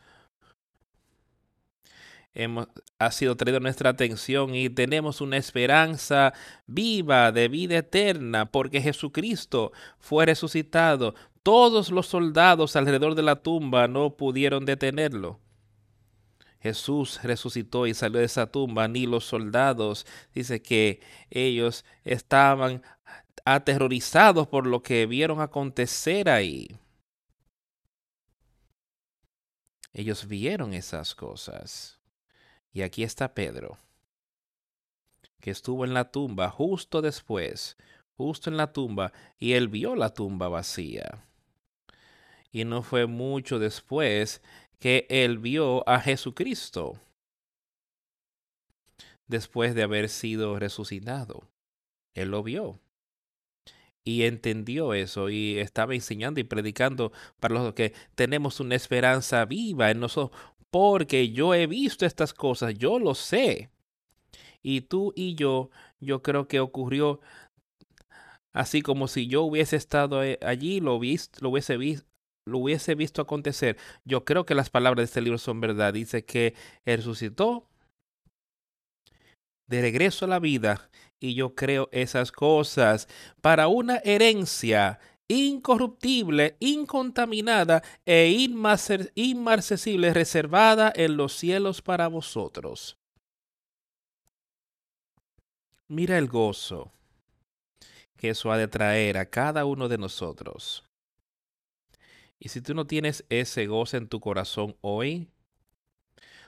hemos, ha sido traído nuestra atención y tenemos una esperanza viva de vida eterna porque Jesucristo fue resucitado. Todos los soldados alrededor de la tumba no pudieron detenerlo. Jesús resucitó y salió de esa tumba, ni los soldados, dice que ellos estaban aterrorizados por lo que vieron acontecer ahí. Ellos vieron esas cosas. Y aquí está Pedro, que estuvo en la tumba justo después, justo en la tumba, y él vio la tumba vacía. Y no fue mucho después que él vio a Jesucristo, después de haber sido resucitado. Él lo vio y entendió eso y estaba enseñando y predicando para los que tenemos una esperanza viva en nosotros, porque yo he visto estas cosas, yo lo sé. Y tú y yo, yo creo que ocurrió así como si yo hubiese estado eh, allí, lo, lo, hubiese visto, lo hubiese visto acontecer. Yo creo que las palabras de este libro son verdad. Dice que él resucitó de regreso a la vida y yo creo esas cosas para una herencia incorruptible, incontaminada e inmarcesible, reservada en los cielos para vosotros. Mira el gozo que eso ha de traer a cada uno de nosotros. Y si tú no tienes ese gozo en tu corazón hoy,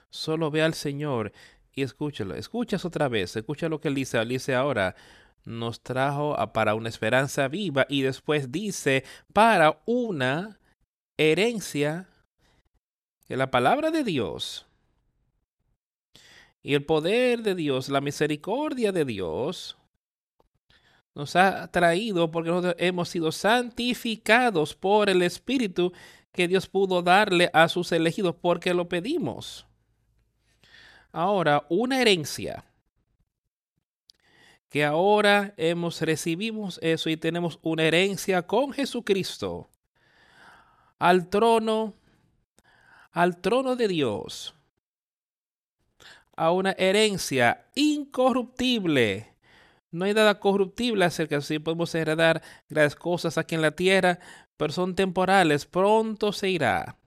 solo ve al Señor y escúchalo. Escuchas otra vez, escucha lo que él dice. Dice ahora, nos trajo para una esperanza viva y después dice para una herencia que la palabra de Dios y el poder de Dios, la misericordia de Dios, nos ha traído porque nosotros hemos sido santificados por el Espíritu que Dios pudo darle a sus elegidos porque lo pedimos. Ahora, una herencia que ahora hemos recibimos eso y tenemos una herencia con Jesucristo al trono, al trono de Dios, a una herencia incorruptible. No hay nada corruptible acerca de si podemos heredar las cosas aquí en la tierra, pero son temporales, pronto se irá.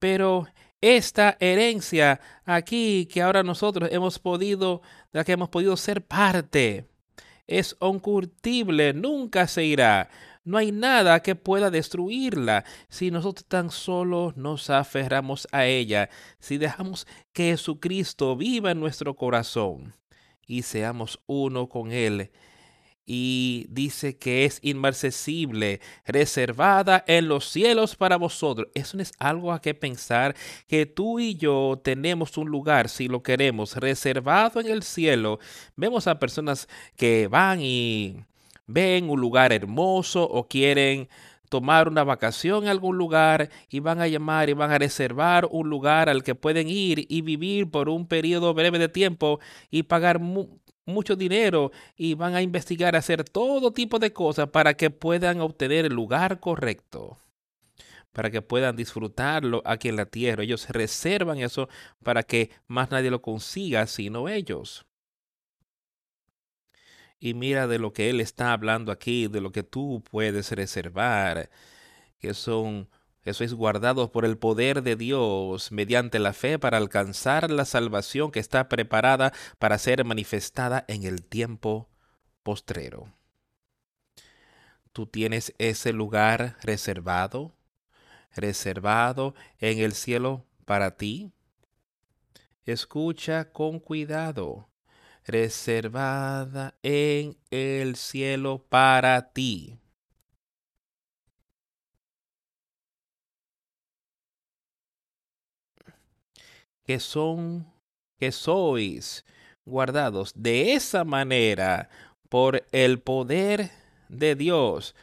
Pero esta herencia aquí que ahora nosotros hemos podido, de la que hemos podido ser parte, es incurtible, nunca se irá. No hay nada que pueda destruirla si nosotros tan solo nos aferramos a ella, si dejamos que Jesucristo viva en nuestro corazón y seamos uno con Él y dice que es inmarcesible, reservada en los cielos para vosotros. Eso no es algo a que pensar, que tú y yo tenemos un lugar, si lo queremos, reservado en el cielo. Vemos a personas que van y ven un lugar hermoso o quieren tomar una vacación en algún lugar y van a llamar y van a reservar un lugar al que pueden ir y vivir por un periodo breve de tiempo y pagar mucho dinero y van a investigar, hacer todo tipo de cosas para que puedan obtener el lugar correcto, para que puedan disfrutarlo aquí en la tierra. Ellos reservan eso para que más nadie lo consiga sino ellos. Y mira de lo que él está hablando aquí, de lo que tú puedes reservar, que son sois guardados por el poder de Dios mediante la fe para alcanzar la salvación que está preparada para ser manifestada en el tiempo postrero. Tú tienes ese lugar reservado, reservado en el cielo para ti. Escucha con cuidado, reservada en el cielo para ti. Que son, que sois guardados de esa manera por el poder de Dios,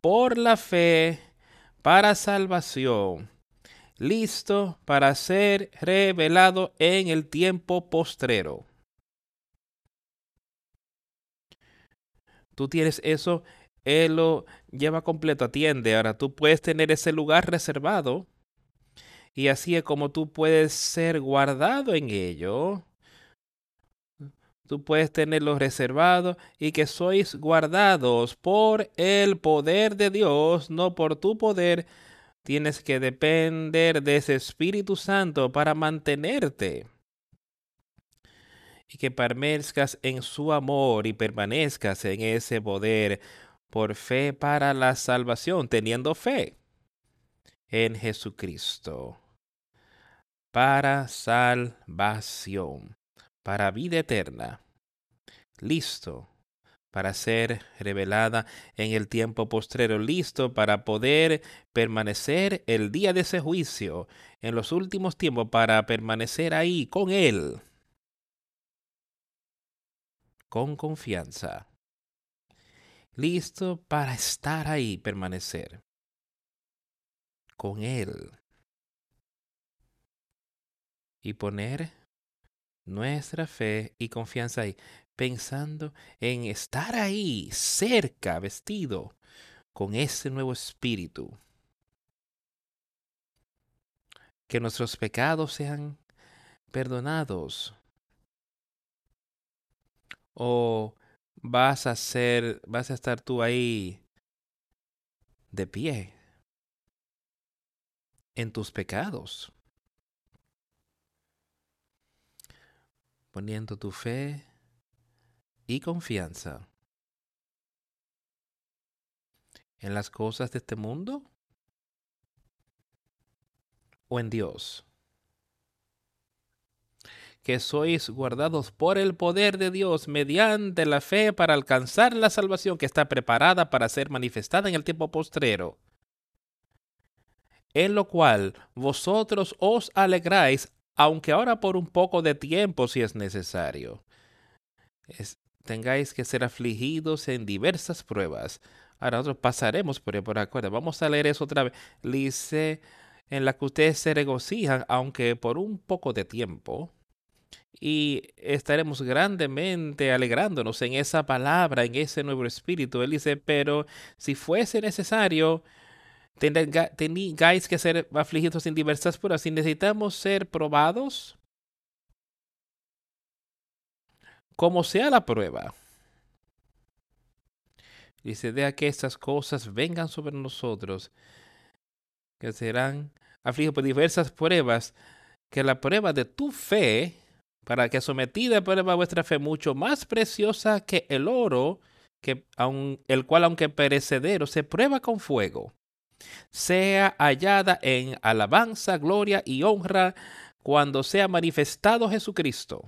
por la fe, para salvación, listo para ser revelado en el tiempo postrero. Tú tienes eso, Él lo lleva completo, atiende. Ahora tú puedes tener ese lugar reservado Y así es como tú puedes ser guardado en ello. Tú puedes tenerlo reservado y que sois guardados por el poder de Dios, no por tu poder. Tienes que depender de ese Espíritu Santo para mantenerte y que permanezcas en su amor y permanezcas en ese poder por fe para la salvación, teniendo fe en Jesucristo, para salvación, para vida eterna, listo para ser revelada en el tiempo postrero, listo para poder permanecer el día de ese juicio, en los últimos tiempos, para permanecer ahí con Él. Con confianza, listo para estar ahí, permanecer con Él y poner nuestra fe y confianza ahí, pensando en estar ahí, cerca, vestido con ese nuevo espíritu. Que nuestros pecados sean perdonados o vas a ser, vas a estar tú ahí de pie en tus pecados, poniendo tu fe y confianza en las cosas de este mundo o en Dios que sois guardados por el poder de Dios mediante la fe para alcanzar la salvación que está preparada para ser manifestada en el tiempo postrero. En lo cual vosotros os alegráis, aunque ahora por un poco de tiempo si es necesario. tengáis que ser afligidos en diversas pruebas. Ahora nosotros pasaremos por, por acuerdo. Vamos a leer eso otra vez. Dice en la que ustedes se regocijan, aunque por un poco de tiempo y estaremos grandemente alegrándonos en esa palabra, en ese nuevo espíritu. Él dice, pero si fuese necesario, tengáis que ser afligidos en diversas pruebas. Si necesitamos ser probados, como sea la prueba. Dice, deja que estas cosas vengan sobre nosotros, que serán afligidos por diversas pruebas, que la prueba de tu fe, para que sometida a prueba vuestra fe mucho más preciosa que el oro, que el cual aunque perecedero se prueba con fuego, sea hallada en alabanza, gloria y honra cuando sea manifestado Jesucristo.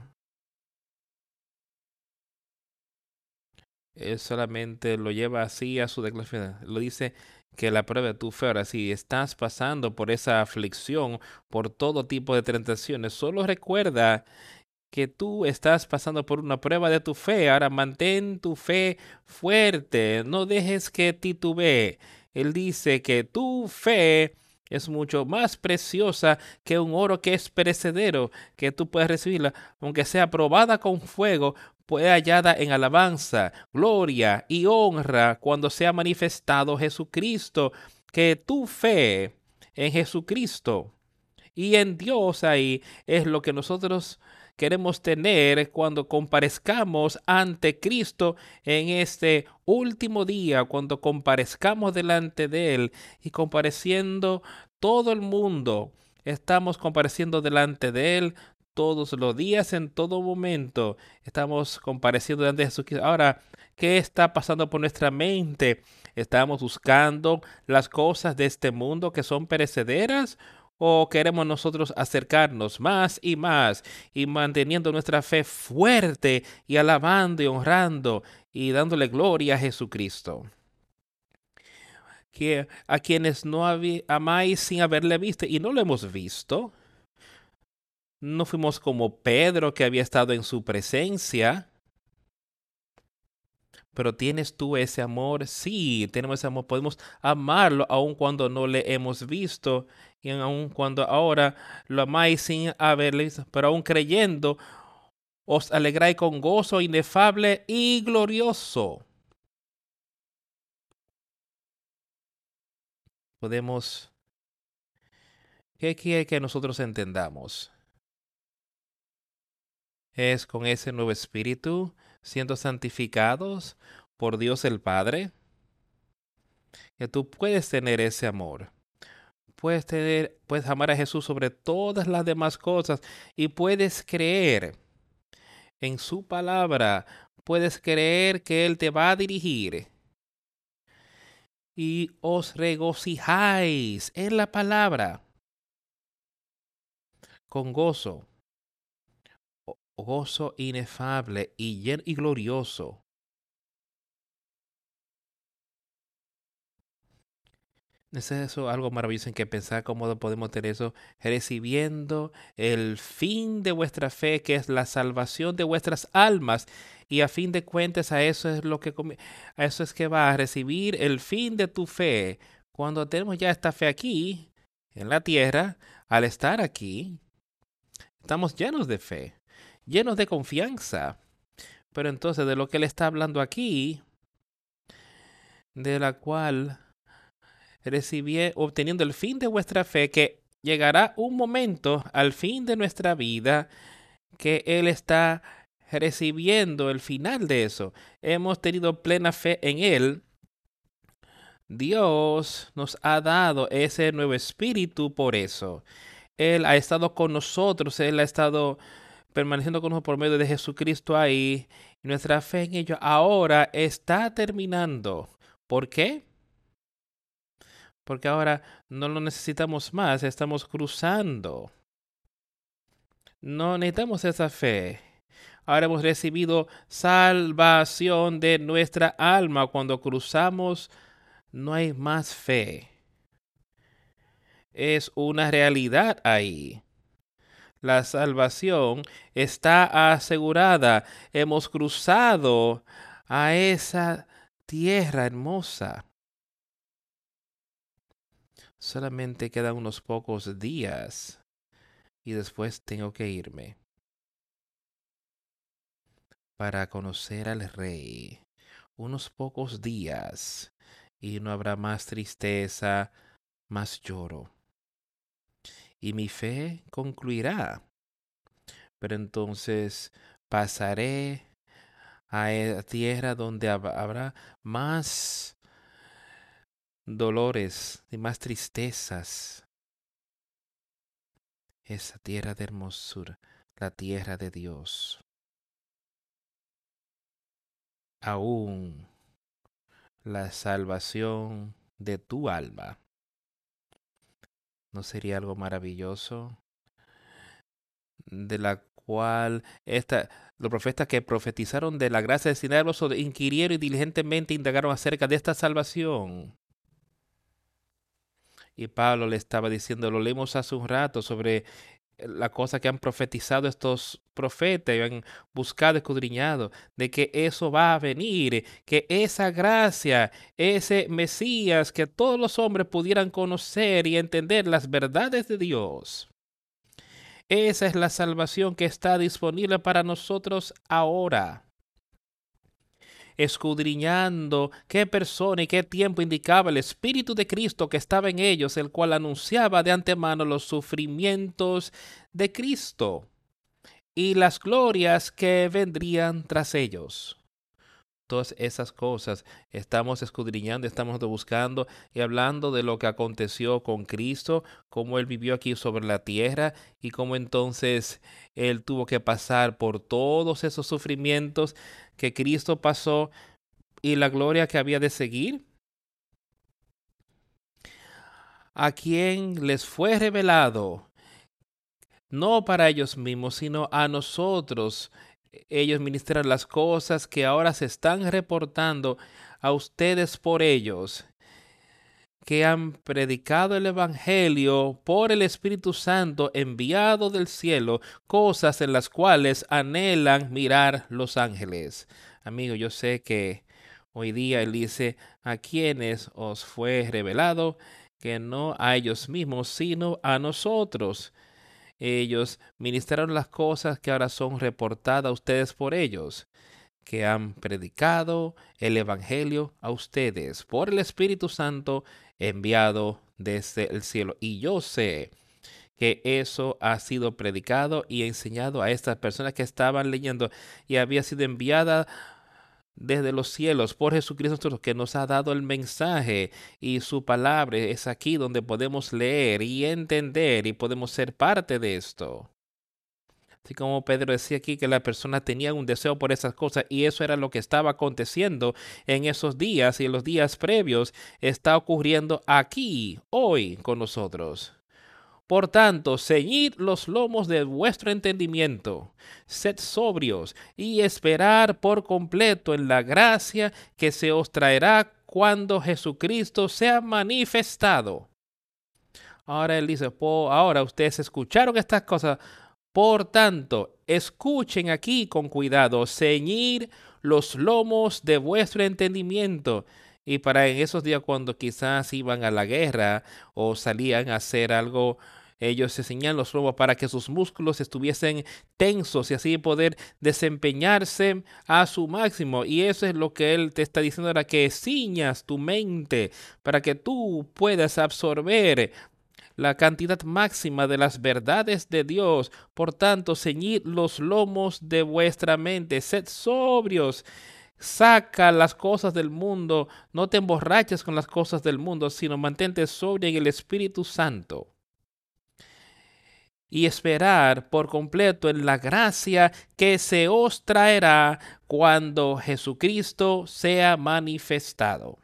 Él solamente lo lleva así a su declaración. Lo dice que la prueba de tu fe, ahora si estás pasando por esa aflicción, por todo tipo de tentaciones, solo recuerda que tú estás pasando por una prueba de tu fe. Ahora mantén tu fe fuerte, no dejes que titubee. Él dice que tu fe es mucho más preciosa que un oro que es perecedero, que tú puedes recibirla, aunque sea probada con fuego, puede hallada en alabanza, gloria y honra cuando sea manifestado Jesucristo, que tu fe en Jesucristo y en Dios ahí es lo que nosotros queremos tener cuando comparezcamos ante Cristo en este último día, cuando comparezcamos delante de Él y compareciendo todo el mundo. Estamos compareciendo delante de Él todos los días, en todo momento. Estamos compareciendo delante de Jesucristo. Ahora, ¿qué está pasando por nuestra mente? ¿Estamos buscando las cosas de este mundo que son perecederas? ¿O queremos nosotros acercarnos más y más y manteniendo nuestra fe fuerte y alabando y honrando y dándole gloria a Jesucristo? Que a quienes no amáis sin haberle visto y no lo hemos visto, no fuimos como Pedro que había estado en su presencia. Pero tienes tú ese amor, sí, tenemos ese amor, podemos amarlo aun cuando no le hemos visto y aun cuando ahora lo amáis sin haberle visto, pero aún creyendo, os alegráis con gozo inefable y glorioso. Podemos ¿Qué quiere que nosotros entendamos? Es con ese nuevo espíritu siendo santificados por Dios el Padre, que tú puedes tener ese amor. Puedes tener, puedes amar a Jesús sobre todas las demás cosas y puedes creer en su palabra. Puedes creer que Él te va a dirigir. Y os regocijáis en la palabra con gozo, gozo inefable y, y glorioso Es eso algo maravilloso en que pensar cómo podemos tener eso, recibiendo el fin de vuestra fe, que es la salvación de vuestras almas. Y a fin de cuentas, a eso es lo que a eso es que va a recibir el fin de tu fe. Cuando tenemos ya esta fe aquí, en la tierra, al estar aquí, estamos llenos de fe, llenos de confianza. Pero entonces, de lo que él está hablando aquí, de la cual obteniendo el fin de vuestra fe, que llegará un momento al fin de nuestra vida que Él está recibiendo el final de eso. Hemos tenido plena fe en Él. Dios nos ha dado ese nuevo espíritu por eso. Él ha estado con nosotros, Él ha estado permaneciendo con nosotros por medio de Jesucristo ahí. Nuestra fe en ello ahora está terminando. ¿Por qué? Porque ahora no lo necesitamos más, estamos cruzando. No necesitamos esa fe. Ahora hemos recibido salvación de nuestra alma. Cuando cruzamos, no hay más fe. Es una realidad ahí. La salvación está asegurada. Hemos cruzado a esa tierra hermosa. Solamente quedan unos pocos días y después tengo que irme para conocer al rey. Unos pocos días y no habrá más tristeza, más lloro. Y mi fe concluirá. Pero entonces pasaré a la tierra donde habrá más dolores y más tristezas. Esa tierra de hermosura, la tierra de Dios. Aún la salvación de tu alma. ¿No sería algo maravilloso? De la cual esta, los profetas que profetizaron de la gracia de Sinai inquirieron y diligentemente indagaron acerca de esta salvación. Y Pablo le estaba diciendo, lo leemos hace un rato sobre la cosa que han profetizado estos profetas y han buscado, escudriñado, de que eso va a venir, que esa gracia, ese Mesías, que todos los hombres pudieran conocer y entender las verdades de Dios. Esa es la salvación que está disponible para nosotros ahora escudriñando qué persona y qué tiempo indicaba el Espíritu de Cristo que estaba en ellos, el cual anunciaba de antemano los sufrimientos de Cristo y las glorias que vendrían tras ellos. Todas esas cosas estamos escudriñando, estamos buscando y hablando de lo que aconteció con Cristo, cómo Él vivió aquí sobre la tierra y cómo entonces Él tuvo que pasar por todos esos sufrimientos que Cristo pasó y la gloria que había de seguir? A quien les fue revelado, no para ellos mismos, sino a nosotros, ellos ministran las cosas que ahora se están reportando a ustedes por ellos, que han predicado el Evangelio por el Espíritu Santo enviado del cielo, cosas en las cuales anhelan mirar los ángeles. Amigo, yo sé que hoy día Él dice a quienes os fue revelado que no a ellos mismos, sino a nosotros. Ellos ministraron las cosas que ahora son reportadas a ustedes por ellos que han predicado el Evangelio a ustedes por el Espíritu Santo enviado desde el cielo. Y yo sé que eso ha sido predicado y enseñado a estas personas que estaban leyendo y había sido enviada desde los cielos por Jesucristo que nos ha dado el mensaje y su palabra es aquí donde podemos leer y entender y podemos ser parte de esto. Así como Pedro decía aquí que la persona tenía un deseo por esas cosas y eso era lo que estaba aconteciendo en esos días y en los días previos está ocurriendo aquí, hoy con nosotros. Por tanto, ceñid los lomos de vuestro entendimiento, sed sobrios y esperar por completo en la gracia que se os traerá cuando Jesucristo sea manifestado. Ahora él dice, ahora ustedes escucharon estas cosas, por tanto, escuchen aquí con cuidado, ceñir los lomos de vuestro entendimiento. Y para en esos días cuando quizás iban a la guerra o salían a hacer algo ellos se ceñían los lomos para que sus músculos estuviesen tensos y así poder desempeñarse a su máximo. Y eso es lo que él te está diciendo ahora, que ciñas tu mente para que tú puedas absorber la cantidad máxima de las verdades de Dios. Por tanto, ceñid los lomos de vuestra mente, sed sobrios. Saca las cosas del mundo, no te emborraches con las cosas del mundo, sino mantente sobrio en el Espíritu Santo y esperar por completo en la gracia que se os traerá cuando Jesucristo sea manifestado.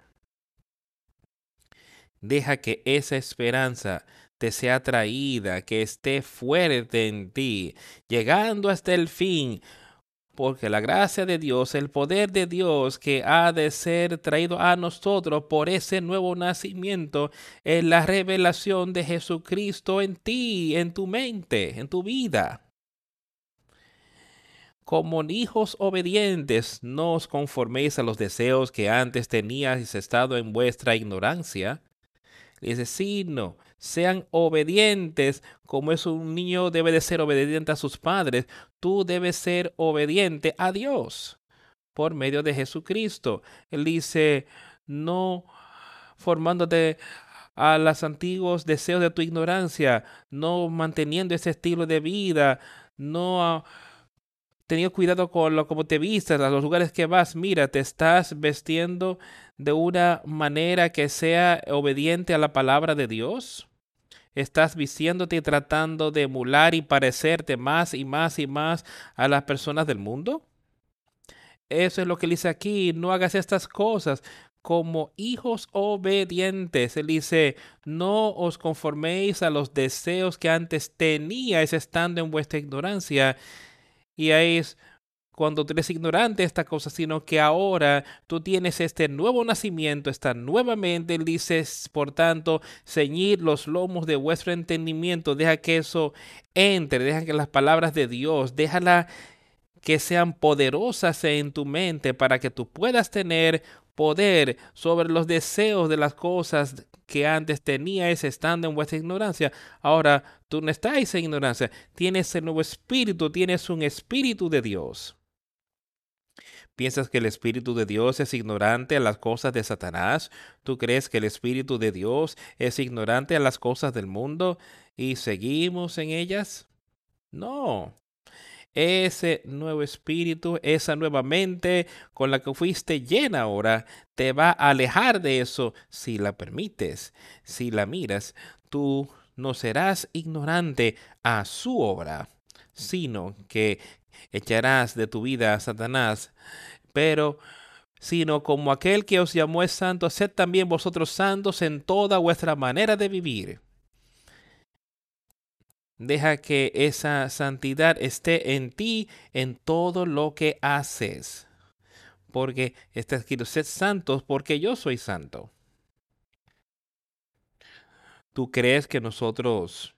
Deja que esa esperanza te sea traída, que esté fuerte en ti, llegando hasta el fin, porque la gracia de Dios, el poder de Dios que ha de ser traído a nosotros por ese nuevo nacimiento, es la revelación de Jesucristo en ti, en tu mente, en tu vida. Como hijos obedientes, no os conforméis a los deseos que antes teníais estado en vuestra ignorancia. Dice, sino sean obedientes como es un niño debe de ser obediente a sus padres. Tú debes ser obediente a Dios por medio de Jesucristo. Él dice, no formándote a los antiguos deseos de tu ignorancia, no manteniendo ese estilo de vida, no teniendo cuidado con lo como te vistas, los lugares que vas. Mira, te estás vestiendo de una manera que sea obediente a la palabra de Dios. Estás vistiéndote y tratando de emular y parecerte más y más y más a las personas del mundo. Eso es lo que dice aquí. No hagas estas cosas como hijos obedientes. Él dice, no os conforméis a los deseos que antes teníais estando en vuestra ignorancia. Y es cuando tú eres ignorante de esta cosa, sino que ahora tú tienes este nuevo nacimiento, esta nuevamente, él dice, por tanto, ceñir los lomos de vuestro entendimiento, deja que eso entre, deja que las palabras de Dios, déjala que sean poderosas en tu mente para que tú puedas tener poder sobre los deseos de las cosas que antes teníais estando en vuestra ignorancia. Ahora tú no estás en ignorancia, tienes el nuevo espíritu, tienes un espíritu de Dios. ¿Piensas que el Espíritu de Dios es ignorante a las cosas de Satanás? ¿Tú crees que el Espíritu de Dios es ignorante a las cosas del mundo y seguimos en ellas? No. Ese nuevo espíritu, esa nueva mente con la que fuiste llena ahora, te va a alejar de eso si la permites, si la miras. Tú no serás ignorante a su obra, sino que echarás de tu vida a Satanás pero sino como aquel que os llamó es santo, sed también vosotros santos en toda vuestra manera de vivir. Deja que esa santidad esté en ti en todo lo que haces. Porque está escrito, sed santos porque yo soy santo. ¿Tú crees que nosotros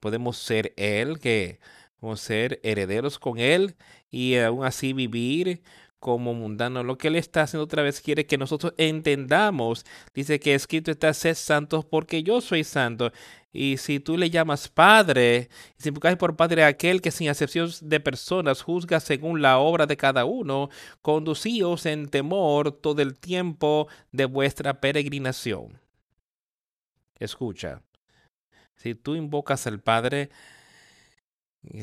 podemos ser Él, que podemos ser herederos con Él y aún así vivir como mundano. Lo que él está haciendo otra vez quiere que nosotros entendamos. Dice que escrito está, sed santos porque yo soy santo. Y si tú le llamas Padre, y si invocas por Padre aquel que sin excepción de personas juzga según la obra de cada uno, conducíos en temor todo el tiempo de vuestra peregrinación. Escucha, Si tú invocas al Padre,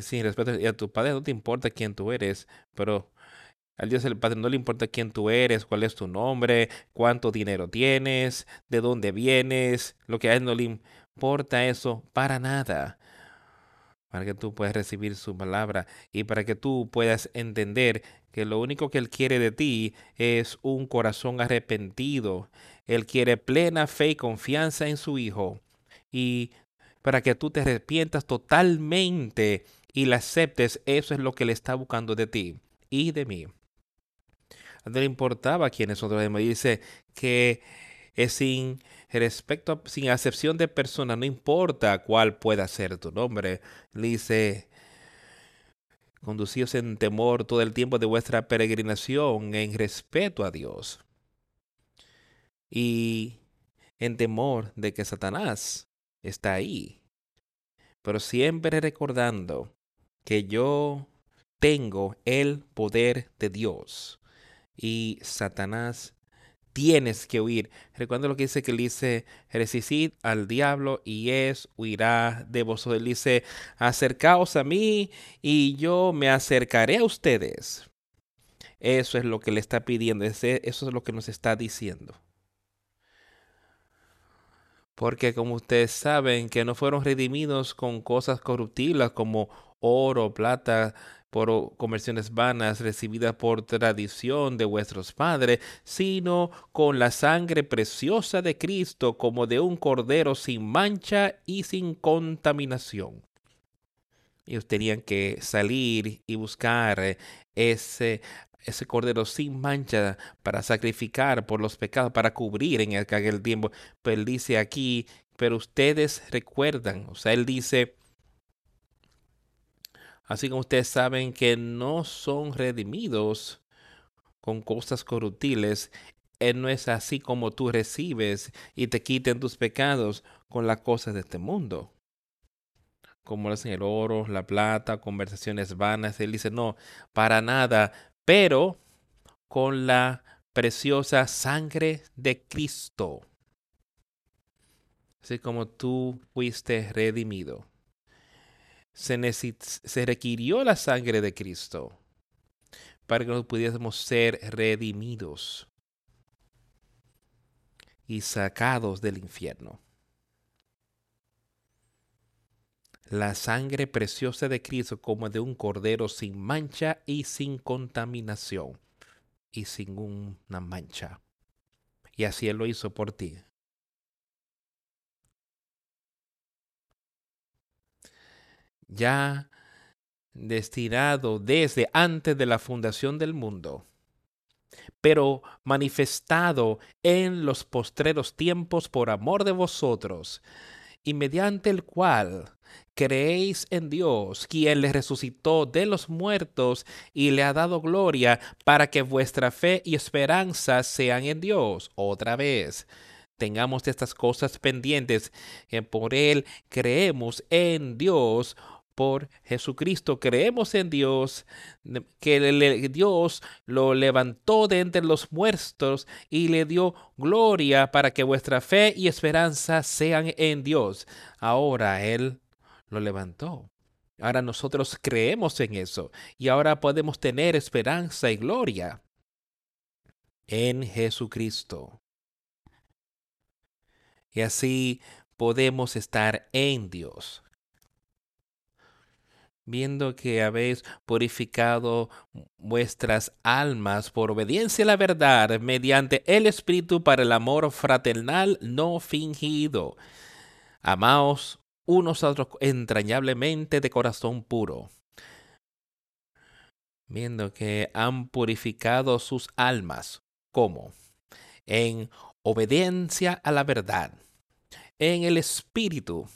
sin respeto, y a tu Padre no te importa quién tú eres, pero al Dios el Padre no le importa quién tú eres, cuál es tu nombre, cuánto dinero tienes, de dónde vienes, lo que a Él no le importa eso para nada. Para que tú puedas recibir su palabra y para que tú puedas entender que lo único que Él quiere de ti es un corazón arrepentido. Él quiere plena fe y confianza en su Hijo. Y para que tú te arrepientas totalmente y la aceptes, eso es lo que Él está buscando de ti y de mí no le importaba quiénes son los Dice que es sin respecto, sin acepción de persona, no importa cuál pueda ser tu nombre. dice, conducíos en temor todo el tiempo de vuestra peregrinación, en respeto a Dios. Y en temor de que Satanás está ahí. Pero siempre recordando que yo tengo el poder de Dios y Satanás tienes que huir. Recuerda lo que dice que dice, resistid al diablo y es huirá de vosotros. Él dice, acercaos a mí y yo me acercaré a ustedes. Eso es lo que le está pidiendo, eso es lo que nos está diciendo. Porque como ustedes saben que no fueron redimidos con cosas corruptibles como oro, plata, por conversiones vanas recibidas por tradición de vuestros padres, sino con la sangre preciosa de Cristo como de un cordero sin mancha y sin contaminación. Ellos tenían que salir y buscar ese ese cordero sin mancha para sacrificar por los pecados, para cubrir en aquel tiempo. Pero él dice aquí, pero ustedes recuerdan, o sea, él dice, Así como ustedes saben que no son redimidos con cosas corruptibles, Él no es así como tú recibes y te quiten tus pecados con las cosas de este mundo. Como es el oro, la plata, conversaciones vanas. Él dice, no, para nada, pero con la preciosa sangre de Cristo. Así como tú fuiste redimido se, requirió la sangre de Cristo para que nos pudiésemos ser redimidos y sacados del infierno. La sangre preciosa de Cristo como de un cordero sin mancha y sin contaminación y sin una mancha. Y así Él lo hizo por ti. ya destinado desde antes de la fundación del mundo, pero manifestado en los postreros tiempos por amor de vosotros, y mediante el cual creéis en Dios, quien le resucitó de los muertos y le ha dado gloria para que vuestra fe y esperanza sean en Dios. Otra vez, tengamos estas cosas pendientes, que por Él creemos en Dios por Jesucristo. Creemos en Dios, que Dios lo levantó de entre los muertos y le dio gloria para que vuestra fe y esperanza sean en Dios. Ahora Él lo levantó. Ahora nosotros creemos en eso y ahora podemos tener esperanza y gloria en Jesucristo. Y así podemos estar en Dios viendo que habéis purificado vuestras almas por obediencia a la verdad mediante el Espíritu para el amor fraternal no fingido. Amaos unos a otros entrañablemente de corazón puro. Viendo que han purificado sus almas. ¿Cómo? En obediencia a la verdad. En el Espíritu.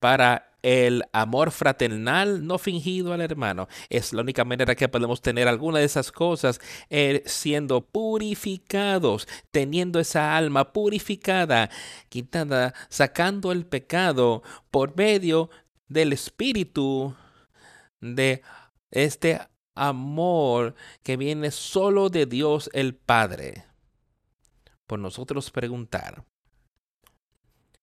Para el amor fraternal no fingido al hermano. Es la única manera que podemos tener alguna de esas cosas eh, siendo purificados, teniendo esa alma purificada, quitada, sacando el pecado por medio del espíritu de este amor que viene solo de Dios el Padre. Por nosotros preguntar,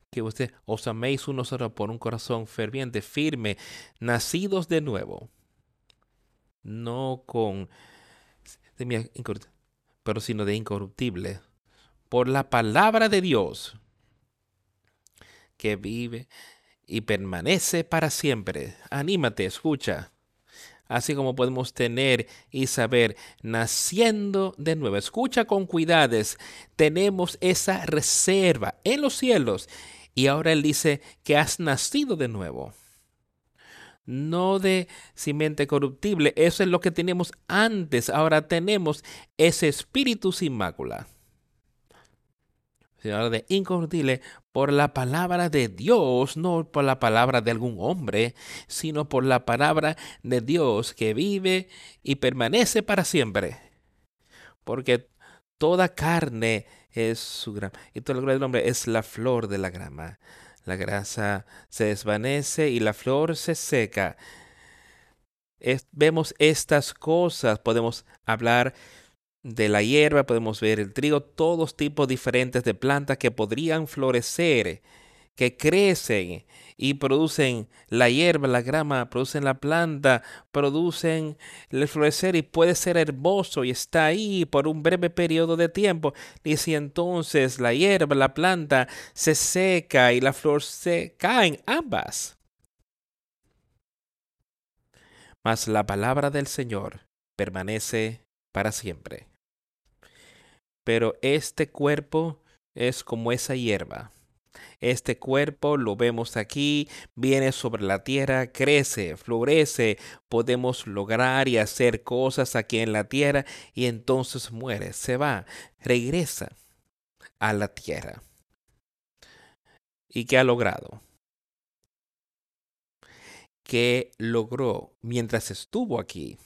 que usted os améis unos a otros por un corazón ferviente, firme, nacidos de nuevo, no con pero sino de incorruptible, por la palabra de Dios que vive y permanece para siempre. Anímate, escucha. Así como podemos tener y saber, naciendo de nuevo. Escucha con cuidades. Tenemos esa reserva en los cielos. Y ahora Él dice que has nacido de nuevo. No de simiente corruptible. Eso es lo que teníamos antes. Ahora tenemos ese espíritu sin mácula sino de incorruptible por la palabra de Dios, no por la palabra de algún hombre, sino por la palabra de Dios que vive y permanece para siempre. Porque toda carne es su grama, y toda la gloria del hombre es la flor de la grama. La grasa se desvanece y la flor se seca. vemos estas cosas, podemos hablar de la hierba, podemos ver el trigo, todos tipos diferentes de plantas que podrían florecer, que crecen y producen la hierba, la grama, producen la planta, producen el florecer y puede ser hermoso y está ahí por un breve periodo de tiempo. Y si entonces la hierba, la planta se seca y la flor se caen, ambas. Mas la palabra del Señor permanece para siempre. Pero este cuerpo es como esa hierba. Este cuerpo lo vemos aquí, viene sobre la tierra, crece, florece, podemos lograr y hacer cosas aquí en la tierra y entonces muere, se va, regresa a la tierra. ¿Y qué ha logrado? ¿Qué logró mientras estuvo aquí?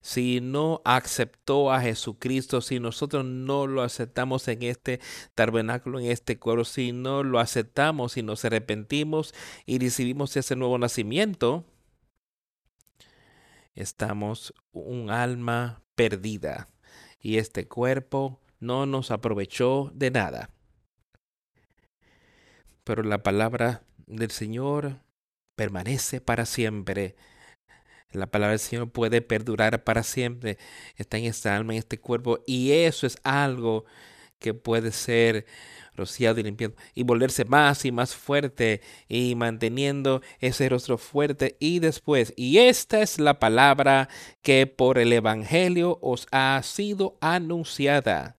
Si no aceptó a Jesucristo, si nosotros no lo aceptamos en este tabernáculo, en este cuerpo, si no lo aceptamos y nos arrepentimos y recibimos ese nuevo nacimiento, estamos un alma perdida y este cuerpo no nos aprovechó de nada. Pero la palabra del Señor permanece para siempre la palabra del Señor puede perdurar para siempre. Está en esta alma, en este cuerpo. Y eso es algo que puede ser rociado y limpiado y volverse más y más fuerte y manteniendo ese rostro fuerte y después y esta es la palabra que por el evangelio os ha sido anunciada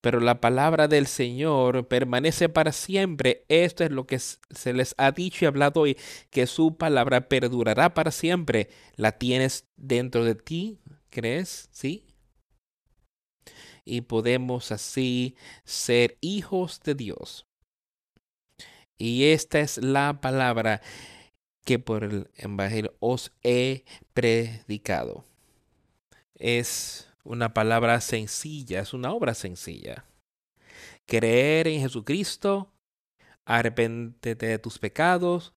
pero la palabra del Señor permanece para siempre. Esto es lo que se les ha dicho y hablado hoy, que su palabra perdurará para siempre. ¿La tienes dentro de ti? ¿Crees? ¿Sí? Y podemos así ser hijos de Dios. Y esta es la palabra que por el Evangelio os he predicado. Es una palabra sencilla, es una obra sencilla. Creer en Jesucristo, arrepéntete de tus pecados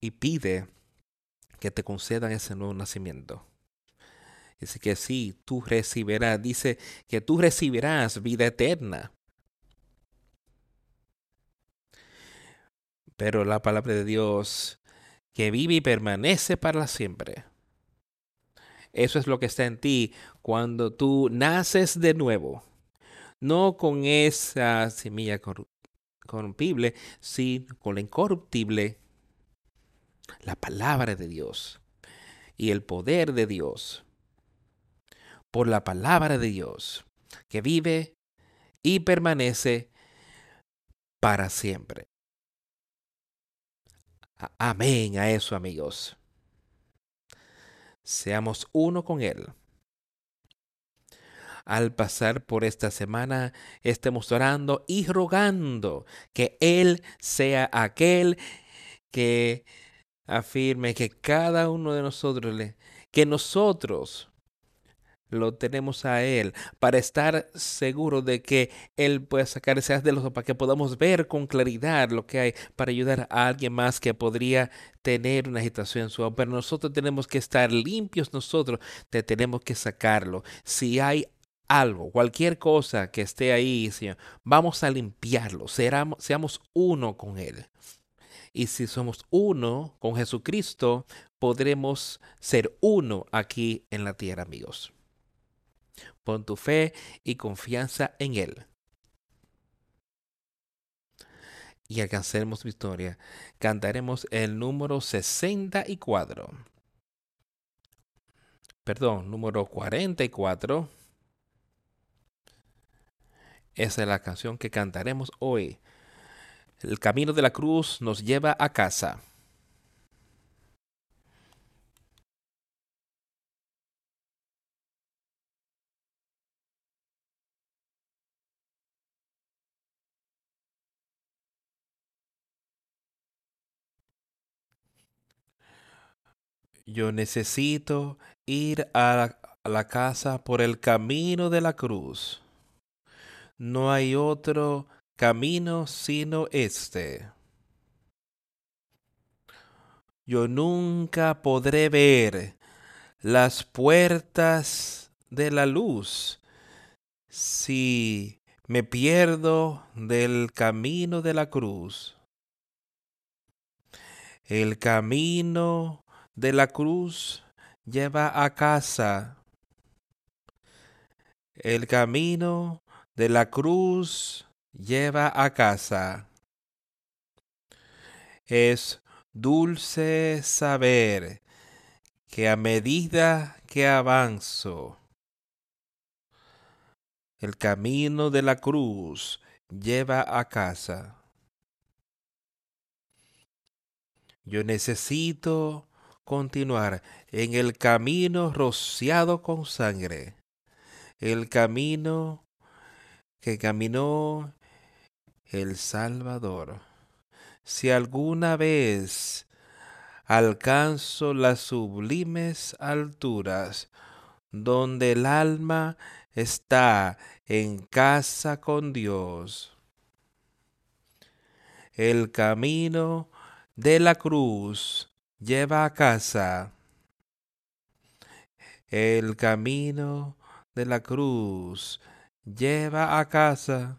y pide que te concedan ese nuevo nacimiento. Dice que sí, tú recibirás, dice que tú recibirás vida eterna. Pero la palabra de Dios que vive y permanece para siempre eso es lo que está en ti cuando tú naces de nuevo. No con esa semilla corruptible, sino con la incorruptible, la palabra de Dios y el poder de Dios. Por la palabra de Dios que vive y permanece para siempre. Amén a eso, amigos seamos uno con Él. Al pasar por esta semana, estemos orando y rogando que Él sea aquel que afirme que cada uno de nosotros, que nosotros lo tenemos a Él para estar seguro de que Él puede sacar ese de los para que podamos ver con claridad lo que hay para ayudar a alguien más que podría tener una agitación en su pero nosotros tenemos que estar limpios nosotros, te tenemos que sacarlo. Si hay algo, cualquier cosa que esté ahí, Señor, vamos a limpiarlo, Seramos, seamos uno con Él. Y si somos uno con Jesucristo, podremos ser uno aquí en la tierra, amigos. Pon tu fe y confianza en Él. Y alcanzaremos victoria. Cantaremos el número 64. Perdón, número 44. Esa es la canción que cantaremos hoy. El camino de la cruz nos lleva a casa. Yo necesito ir a la, casa por el camino de la cruz. No hay otro camino sino este. Yo nunca podré ver las puertas de la luz si me pierdo del camino de la cruz. El camino de la cruz lleva a casa. El camino de la cruz lleva a casa. Es dulce saber que a medida que avanzo, el camino de la cruz lleva a casa. Yo necesito continuar en el camino rociado con sangre, el camino que caminó el Salvador. Si alguna vez alcanzo las sublimes alturas donde el alma está en casa con Dios, el camino de la cruz lleva a casa. El camino de la cruz lleva a casa.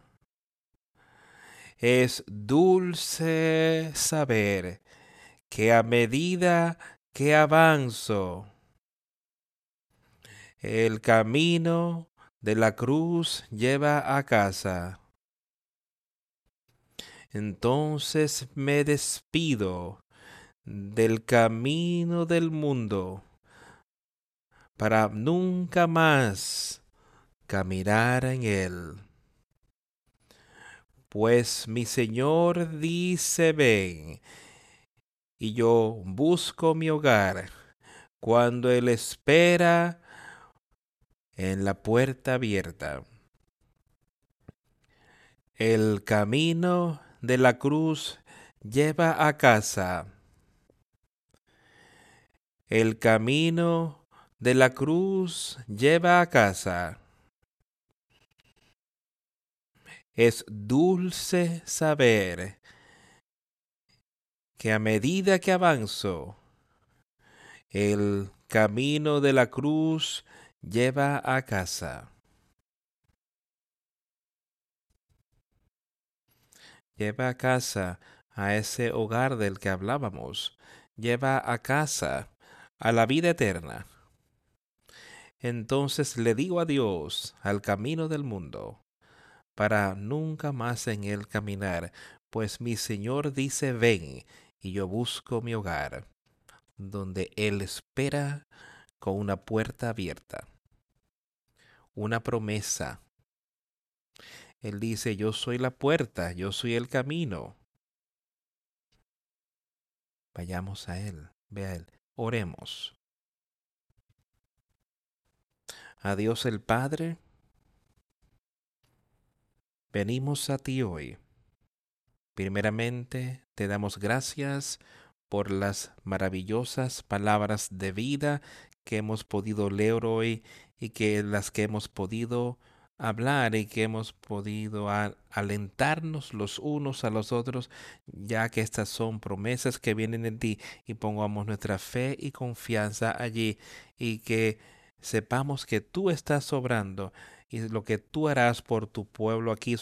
Es dulce saber que a medida que avanzo, el camino de la cruz lleva a casa. Entonces me despido del camino del mundo para nunca más caminar en él. Pues mi Señor dice, ven, y yo busco mi hogar cuando Él espera en la puerta abierta. El camino de la cruz lleva a casa el camino de la cruz lleva a casa. Es dulce saber que a medida que avanzo, el camino de la cruz lleva a casa. Lleva a casa a ese hogar del que hablábamos. Lleva a casa a la vida eterna. Entonces le digo adiós al camino del mundo, para nunca más en él caminar, pues mi Señor dice ven, y yo busco mi hogar, donde Él espera con una puerta abierta, una promesa. Él dice, yo soy la puerta, yo soy el camino. Vayamos a Él, ve a Él. Oremos. A Dios el Padre, venimos a ti hoy. Primeramente, te damos gracias por las maravillosas palabras de vida que hemos podido leer hoy y que las que hemos podido hablar y que hemos podido alentarnos los unos a los otros, ya que estas son promesas que vienen de ti y pongamos nuestra fe y confianza allí y que sepamos que tú estás sobrando y lo que tú harás por tu pueblo aquí.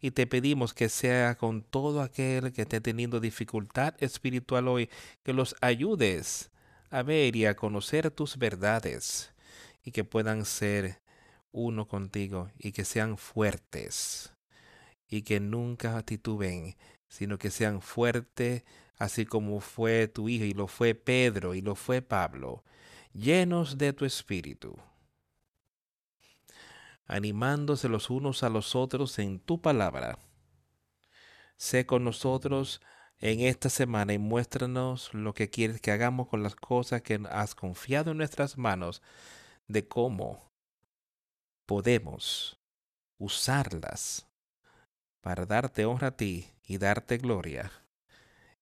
Y te pedimos que sea con todo aquel que esté teniendo dificultad espiritual hoy, que los ayudes a ver y a conocer tus verdades y que puedan ser uno contigo y que sean fuertes y que nunca tituben, sino que sean fuertes así como fue tu hijo y lo fue Pedro y lo fue Pablo, llenos de tu espíritu, animándose los unos a los otros en tu palabra. Sé con nosotros en esta semana y muéstranos lo que quieres que hagamos con las cosas que has confiado en nuestras manos, de cómo podemos usarlas para darte honra a ti y darte gloria.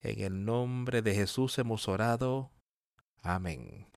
En el nombre de Jesús hemos orado. Amén.